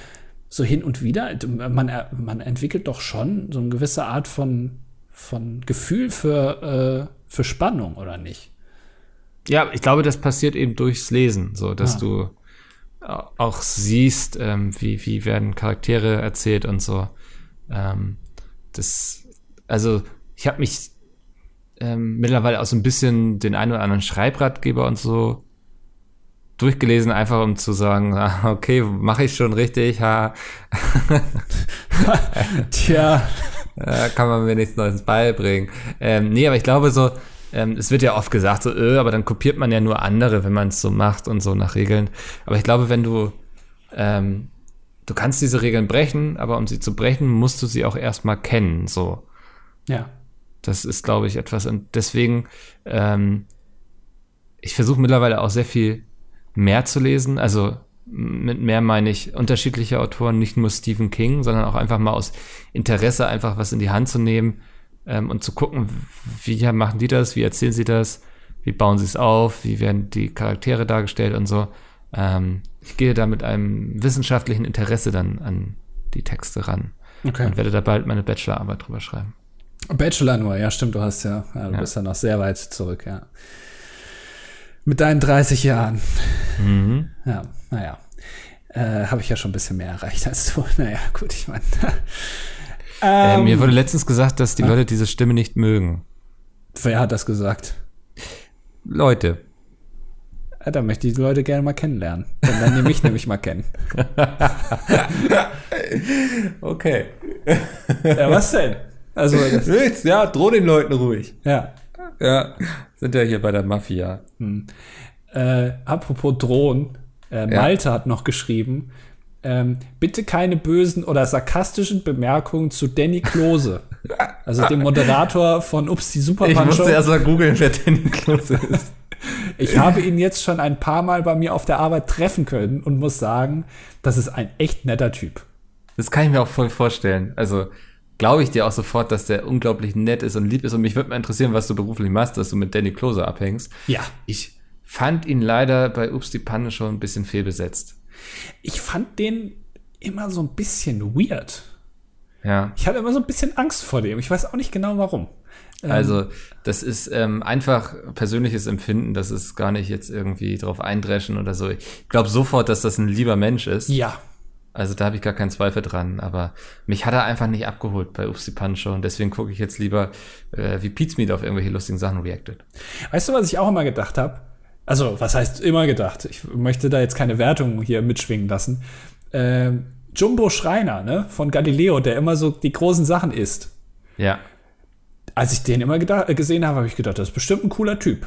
so hin und wieder, man, man entwickelt doch schon so eine gewisse Art von, von Gefühl für, äh, für Spannung, oder nicht? Ja, ich glaube, das passiert eben durchs Lesen, so dass ah. du auch siehst, ähm, wie, wie werden Charaktere erzählt und so. Ähm, das, also ich habe mich ähm, mittlerweile auch so ein bisschen den einen oder anderen Schreibratgeber und so durchgelesen, einfach um zu sagen, ah, okay, mache ich schon richtig, ha. Tja. kann man mir nichts Neues beibringen. Ähm, nee, aber ich glaube so, ähm, es wird ja oft gesagt, so, öh, aber dann kopiert man ja nur andere, wenn man es so macht und so nach Regeln. Aber ich glaube, wenn du, ähm, du kannst diese Regeln brechen, aber um sie zu brechen, musst du sie auch erstmal kennen, so. Ja. Das ist, glaube ich, etwas, und deswegen, ähm, ich versuche mittlerweile auch sehr viel mehr zu lesen. Also mit mehr meine ich unterschiedliche Autoren, nicht nur Stephen King, sondern auch einfach mal aus Interesse einfach was in die Hand zu nehmen ähm, und zu gucken, wie machen die das, wie erzählen sie das, wie bauen sie es auf, wie werden die Charaktere dargestellt und so. Ähm, ich gehe da mit einem wissenschaftlichen Interesse dann an die Texte ran okay. und werde da bald meine Bachelorarbeit drüber schreiben. Bachelor nur, ja, stimmt, du hast ja, ja du ja. bist ja noch sehr weit zurück, ja. Mit deinen 30 Jahren. Mhm. Ja, naja. Äh, Habe ich ja schon ein bisschen mehr erreicht als du. Naja, gut, ich meine. äh, mir ähm, wurde letztens gesagt, dass die Leute diese Stimme nicht mögen. Wer hat das gesagt? Leute. Ja, da möchte ich die Leute gerne mal kennenlernen. Dann lernen die mich nämlich mal kennen. okay. Ja, was denn? Also, Nichts, ja, droh den Leuten ruhig. Ja. Ja, sind ja hier bei der Mafia. Hm. Äh, apropos drohen, äh, Malte ja. hat noch geschrieben, ähm, bitte keine bösen oder sarkastischen Bemerkungen zu Danny Klose. also dem Moderator von Ups, die Super Ich musste erst mal googeln, wer Danny Klose ist. ich habe ihn jetzt schon ein paar Mal bei mir auf der Arbeit treffen können und muss sagen, das ist ein echt netter Typ. Das kann ich mir auch voll vorstellen. Also glaube ich dir auch sofort, dass der unglaublich nett ist und lieb ist. Und mich würde mal interessieren, was du beruflich machst, dass du mit Danny Klose abhängst. Ja. Ich fand ihn leider bei Ups die Panne schon ein bisschen fehlbesetzt. Ich fand den immer so ein bisschen weird. Ja. Ich hatte immer so ein bisschen Angst vor dem. Ich weiß auch nicht genau warum. Ähm, also, das ist ähm, einfach persönliches Empfinden. Das ist gar nicht jetzt irgendwie drauf eindreschen oder so. Ich glaube sofort, dass das ein lieber Mensch ist. Ja. Also da habe ich gar keinen Zweifel dran. Aber mich hat er einfach nicht abgeholt bei Upsi Pancho. Und deswegen gucke ich jetzt lieber, äh, wie Pete's Meat auf irgendwelche lustigen Sachen reactet. Weißt du, was ich auch immer gedacht habe? Also, was heißt immer gedacht? Ich möchte da jetzt keine Wertung hier mitschwingen lassen. Ähm, Jumbo Schreiner, ne, von Galileo, der immer so die großen Sachen isst. Ja. Als ich den immer gesehen habe, habe ich gedacht, das ist bestimmt ein cooler Typ.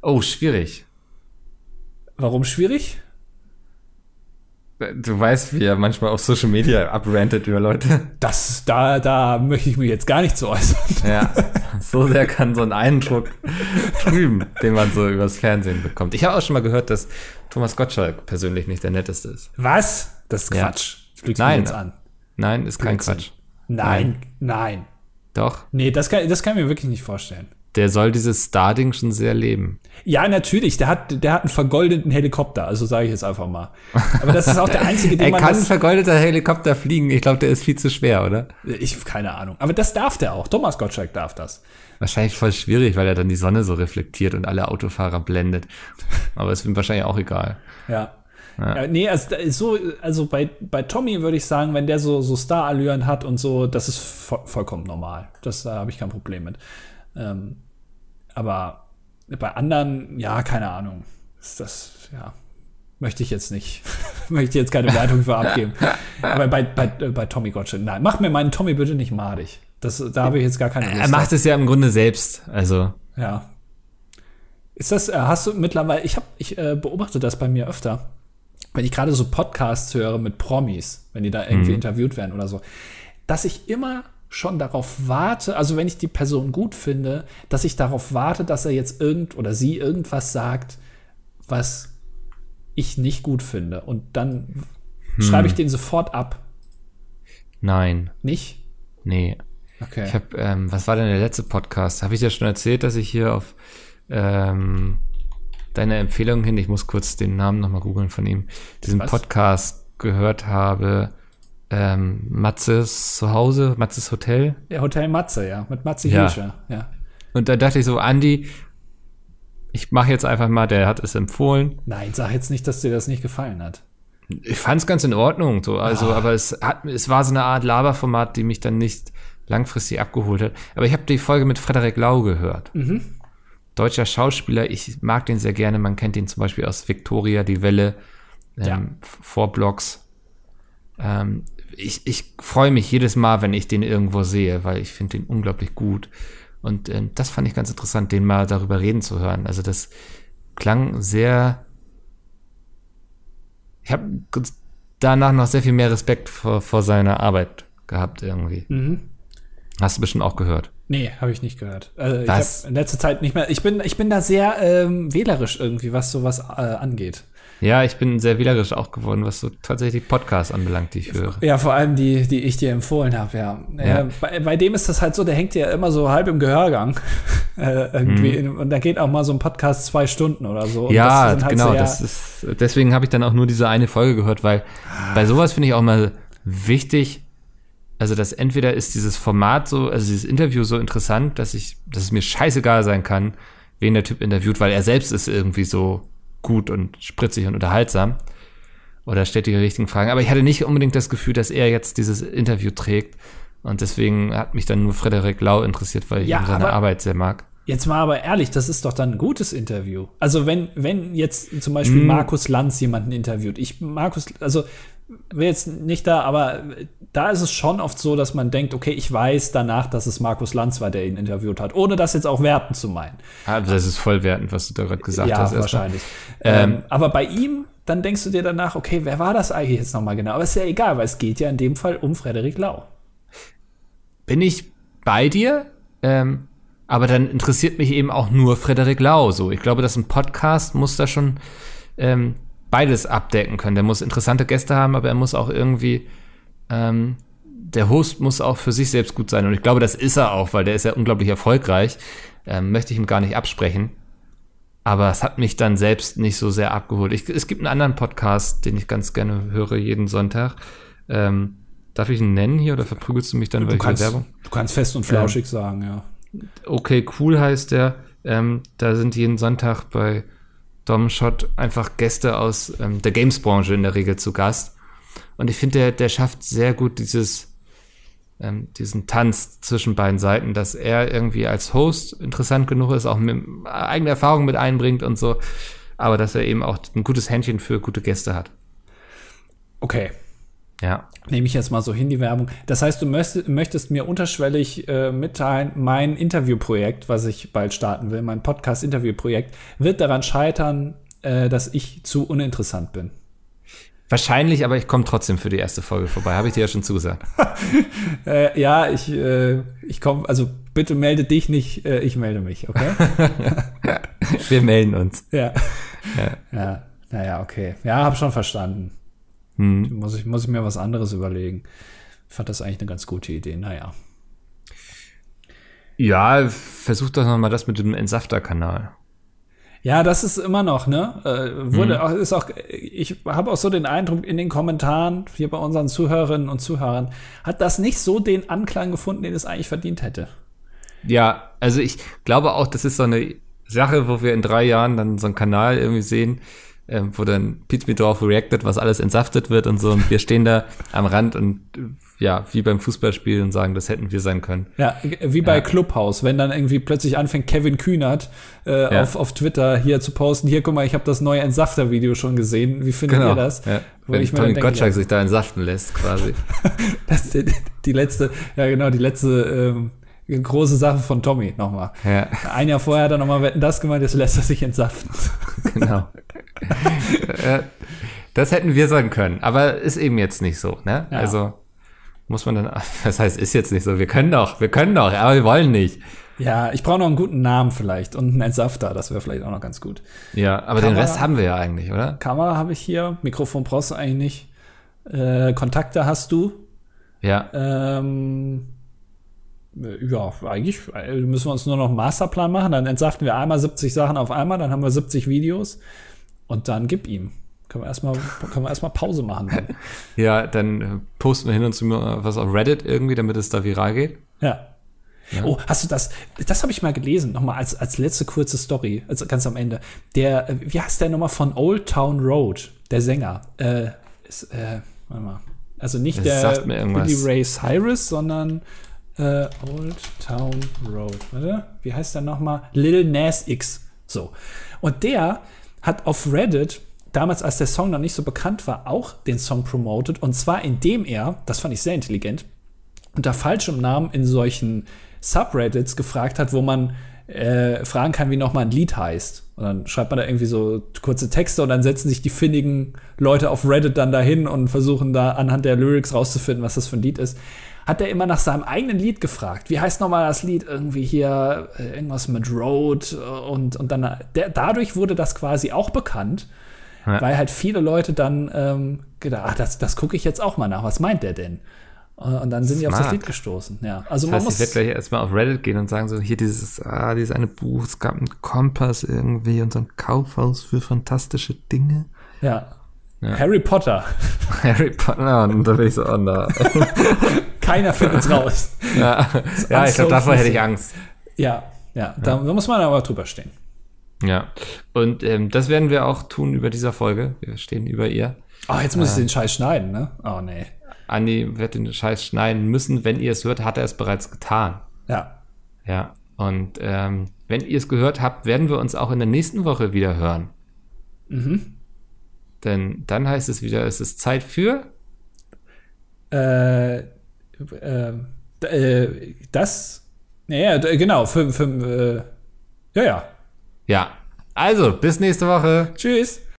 Oh, schwierig. Warum schwierig? Du weißt, wie er manchmal auf Social Media abrantet über Leute. Das, da, da möchte ich mich jetzt gar nicht zu äußern. Ja, so sehr kann so ein Eindruck trüben, den man so übers Fernsehen bekommt. Ich habe auch schon mal gehört, dass Thomas Gottschalk persönlich nicht der netteste ist. Was? Das ist Quatsch. Ja. Nein. Jetzt an. Nein, ist kein Quatsch. Nein, nein. nein. Doch. Nee, das kann, das kann ich mir wirklich nicht vorstellen. Der soll dieses Starding schon sehr leben. Ja, natürlich. Der hat, der hat einen vergoldeten Helikopter, also sage ich jetzt einfach mal. Aber das ist auch der einzige, den er man. Er kann ein vergoldeter Helikopter fliegen. Ich glaube, der ist viel zu schwer, oder? Ich keine Ahnung. Aber das darf der auch. Thomas Gottschalk darf das. Wahrscheinlich voll schwierig, weil er dann die Sonne so reflektiert und alle Autofahrer blendet. Aber es wird wahrscheinlich auch egal. Ja. Ja. ja. nee, also, so, also bei, bei Tommy würde ich sagen, wenn der so, so Star-Allüren hat und so, das ist vo vollkommen normal. Das da habe ich kein Problem mit. Ähm, aber bei anderen, ja, keine Ahnung. Ist das, ja, möchte ich jetzt nicht, möchte ich jetzt keine Wertung für abgeben. Aber bei, bei, bei Tommy Gottschalk, nein, mach mir meinen Tommy bitte nicht madig. Das, da habe ich jetzt gar keine Lust. Er macht es ja im Grunde selbst, also. Ja. Ist das, äh, hast du mittlerweile, ich habe, ich äh, beobachte das bei mir öfter, wenn ich gerade so Podcasts höre mit Promis, wenn die da irgendwie mhm. interviewt werden oder so, dass ich immer schon darauf warte, also wenn ich die Person gut finde, dass ich darauf warte, dass er jetzt irgend oder sie irgendwas sagt, was ich nicht gut finde. Und dann hm. schreibe ich den sofort ab. Nein. Nicht? Nee. Okay. Ich habe, ähm, was war denn der letzte Podcast? Habe ich dir schon erzählt, dass ich hier auf ähm, deine Empfehlung hin, ich muss kurz den Namen nochmal googeln von ihm, diesen was? Podcast gehört habe ähm, Matzes Zuhause, Matzes Hotel. Ja, Hotel Matze, ja, mit Matze ja. Hilscher, ja. Und da dachte ich so, Andi, ich mache jetzt einfach mal, der hat es empfohlen. Nein, sag jetzt nicht, dass dir das nicht gefallen hat. Ich fand es ganz in Ordnung, so, also, oh. aber es hat, es war so eine Art Laberformat, die mich dann nicht langfristig abgeholt hat. Aber ich habe die Folge mit Frederik Lau gehört. Mhm. Deutscher Schauspieler, ich mag den sehr gerne. Man kennt ihn zum Beispiel aus Victoria, die Welle, ähm, ja. Vorblogs. Ähm, ich, ich freue mich jedes Mal, wenn ich den irgendwo sehe, weil ich finde den unglaublich gut. Und äh, das fand ich ganz interessant, den mal darüber reden zu hören. Also das klang sehr. Ich habe danach noch sehr viel mehr Respekt vor, vor seiner Arbeit gehabt irgendwie. Mhm. Hast du bestimmt auch gehört? Nee, habe ich nicht gehört. Also was? Ich in letzter Zeit nicht mehr. Ich bin, ich bin da sehr ähm, wählerisch irgendwie, was sowas äh, angeht. Ja, ich bin sehr wählerisch auch geworden, was so tatsächlich Podcasts anbelangt, die ich höre. Ja, vor allem die, die ich dir empfohlen habe, ja. ja. Äh, bei, bei, dem ist das halt so, der hängt ja immer so halb im Gehörgang. äh, irgendwie. Mhm. Und da geht auch mal so ein Podcast zwei Stunden oder so. Und ja, halt genau. Das ist, deswegen habe ich dann auch nur diese eine Folge gehört, weil ah. bei sowas finde ich auch mal wichtig, also dass entweder ist dieses Format so, also dieses Interview so interessant, dass ich, dass es mir scheißegal sein kann, wen der Typ interviewt, weil er selbst ist irgendwie so gut und spritzig und unterhaltsam oder stellt die richtigen Fragen. Aber ich hatte nicht unbedingt das Gefühl, dass er jetzt dieses Interview trägt. Und deswegen hat mich dann nur Frederik Lau interessiert, weil ich ja, seine Arbeit sehr mag. Jetzt mal aber ehrlich, das ist doch dann ein gutes Interview. Also wenn, wenn jetzt zum Beispiel mm. Markus Lanz jemanden interviewt, ich, Markus, also will jetzt nicht da, aber da ist es schon oft so, dass man denkt, okay, ich weiß danach, dass es Markus Lanz war, der ihn interviewt hat, ohne das jetzt auch werten zu meinen. Ah, das ist voll wertend, was du da gerade gesagt ja, hast. Ja, wahrscheinlich. Ähm, ähm, aber bei ihm, dann denkst du dir danach, okay, wer war das eigentlich jetzt nochmal genau? Aber ist ja egal, weil es geht ja in dem Fall um Frederik Lau. Bin ich bei dir? Ähm, aber dann interessiert mich eben auch nur Frederik Lau. So, ich glaube, dass ein Podcast muss da schon ähm, beides abdecken können. Der muss interessante Gäste haben, aber er muss auch irgendwie ähm, der Host muss auch für sich selbst gut sein. Und ich glaube, das ist er auch, weil der ist ja unglaublich erfolgreich. Ähm, möchte ich ihm gar nicht absprechen. Aber es hat mich dann selbst nicht so sehr abgeholt. Ich, es gibt einen anderen Podcast, den ich ganz gerne höre, jeden Sonntag. Ähm, darf ich ihn nennen hier oder verprügelst du mich dann, du kannst, Werbung? Du kannst fest und flauschig ähm, sagen, ja. Okay, cool heißt der. Ähm, da sind jeden Sonntag bei Dom Schott einfach Gäste aus ähm, der Games-Branche in der Regel zu Gast. Und ich finde, der, der schafft sehr gut dieses, ähm, diesen Tanz zwischen beiden Seiten, dass er irgendwie als Host interessant genug ist, auch mit eigene Erfahrungen mit einbringt und so, aber dass er eben auch ein gutes Händchen für gute Gäste hat. Okay, ja. Nehme ich jetzt mal so hin, die Werbung. Das heißt, du möchtest, mir unterschwellig äh, mitteilen, mein Interviewprojekt, was ich bald starten will, mein Podcast-Interviewprojekt, wird daran scheitern, äh, dass ich zu uninteressant bin. Wahrscheinlich, aber ich komme trotzdem für die erste Folge vorbei. Habe ich dir ja schon zugesagt. äh, ja, ich, äh, ich komme, also bitte melde dich nicht, äh, ich melde mich, okay? Wir melden uns. Ja. ja. Ja, naja, okay. Ja, habe schon verstanden. Hm. Muss, ich, muss ich mir was anderes überlegen. Ich fand das eigentlich eine ganz gute Idee. Naja. Ja, versuch doch noch mal das mit dem Entsafter-Kanal. Ja, das ist immer noch, ne? Äh, wurde hm. auch, ist auch, ich habe auch so den Eindruck in den Kommentaren hier bei unseren Zuhörerinnen und Zuhörern, hat das nicht so den Anklang gefunden, den es eigentlich verdient hätte. Ja, also ich glaube auch, das ist so eine Sache, wo wir in drei Jahren dann so einen Kanal irgendwie sehen, ähm, wo dann Pete drauf reactet, was alles entsaftet wird und so. Und wir stehen da am Rand und ja, wie beim Fußballspiel und sagen, das hätten wir sein können. Ja, wie bei ja. Clubhouse, wenn dann irgendwie plötzlich anfängt, Kevin Kühnert äh, ja. auf, auf Twitter hier zu posten, hier, guck mal, ich habe das neue Entsafter-Video schon gesehen. Wie findet genau. ihr das? Ja. Wo wenn ich Tony denke, Gottschalk ja. sich da entsaften lässt, quasi. das ist die, die letzte, ja genau, die letzte ähm, große Sache von Tommy nochmal. Ja. Ein Jahr vorher hat er nochmal Wetten das gemeint, jetzt lässt er sich entsaften. Genau. das hätten wir sagen können, aber ist eben jetzt nicht so, ne? Ja. Also muss man dann, das heißt, ist jetzt nicht so, wir können doch, wir können doch, aber wir wollen nicht. Ja, ich brauche noch einen guten Namen vielleicht und einen Entsafter, das wäre vielleicht auch noch ganz gut. Ja, aber Kamera, den Rest haben wir ja eigentlich, oder? Kamera habe ich hier, Mikrofon brauchst du eigentlich nicht. Äh, Kontakte hast du. Ja. Ähm, ja, eigentlich äh, müssen wir uns nur noch einen Masterplan machen. Dann entsaften wir einmal 70 Sachen auf einmal, dann haben wir 70 Videos und dann gib ihm. Können wir erstmal, können wir erstmal Pause machen. Dann. ja, dann äh, posten wir hin und zu was auf Reddit irgendwie, damit es da viral geht. Ja. ja. Oh, hast du das? Das habe ich mal gelesen, nochmal als, als letzte kurze Story, also ganz am Ende. Der, äh, wie heißt der nochmal von Old Town Road, der Sänger? Äh, ist, äh, warte mal. Also nicht das der Billy Ray Cyrus, sondern äh, Old Town Road. Warte, wie heißt der nochmal? Lil Nas X. So. Und der hat auf Reddit damals, als der Song noch nicht so bekannt war, auch den Song promoted. Und zwar indem er, das fand ich sehr intelligent, unter falschem Namen in solchen Subreddits gefragt hat, wo man äh, fragen kann, wie nochmal ein Lied heißt. Und dann schreibt man da irgendwie so kurze Texte und dann setzen sich die findigen Leute auf Reddit dann dahin und versuchen da anhand der Lyrics rauszufinden, was das für ein Lied ist hat er immer nach seinem eigenen Lied gefragt. Wie heißt nochmal das Lied? Irgendwie hier äh, irgendwas mit Road äh, und, und dann der, dadurch wurde das quasi auch bekannt, ja. weil halt viele Leute dann ähm, gedacht, ach, das, das gucke ich jetzt auch mal nach. Was meint der denn? Äh, und dann sind Smart. die auf das Lied gestoßen. Ja, also das man heißt, muss. Ich werde gleich erstmal auf Reddit gehen und sagen so, hier dieses, ah, dieses eine Buch, es gab einen Kompass irgendwie und so ein Kaufhaus für fantastische Dinge. Ja. Ja. Harry Potter. Harry Potter, und da bin ich so, oh no. Keiner findet raus. Ja, ja ich glaube, davor hätte ich Angst. Ja, ja, da, da muss man aber drüber stehen. Ja, und ähm, das werden wir auch tun über dieser Folge. Wir stehen über ihr. Oh, jetzt muss ich den Scheiß schneiden, ne? Oh, nee. Andi wird den Scheiß schneiden müssen. Wenn ihr es hört, hat er es bereits getan. Ja. Ja, und ähm, wenn ihr es gehört habt, werden wir uns auch in der nächsten Woche wieder hören. Mhm. Denn dann heißt es wieder, es ist Zeit für Äh, äh, d- äh, das? Ja, d- genau, für, für äh, ja, ja. Ja. Also, bis nächste Woche. Tschüss.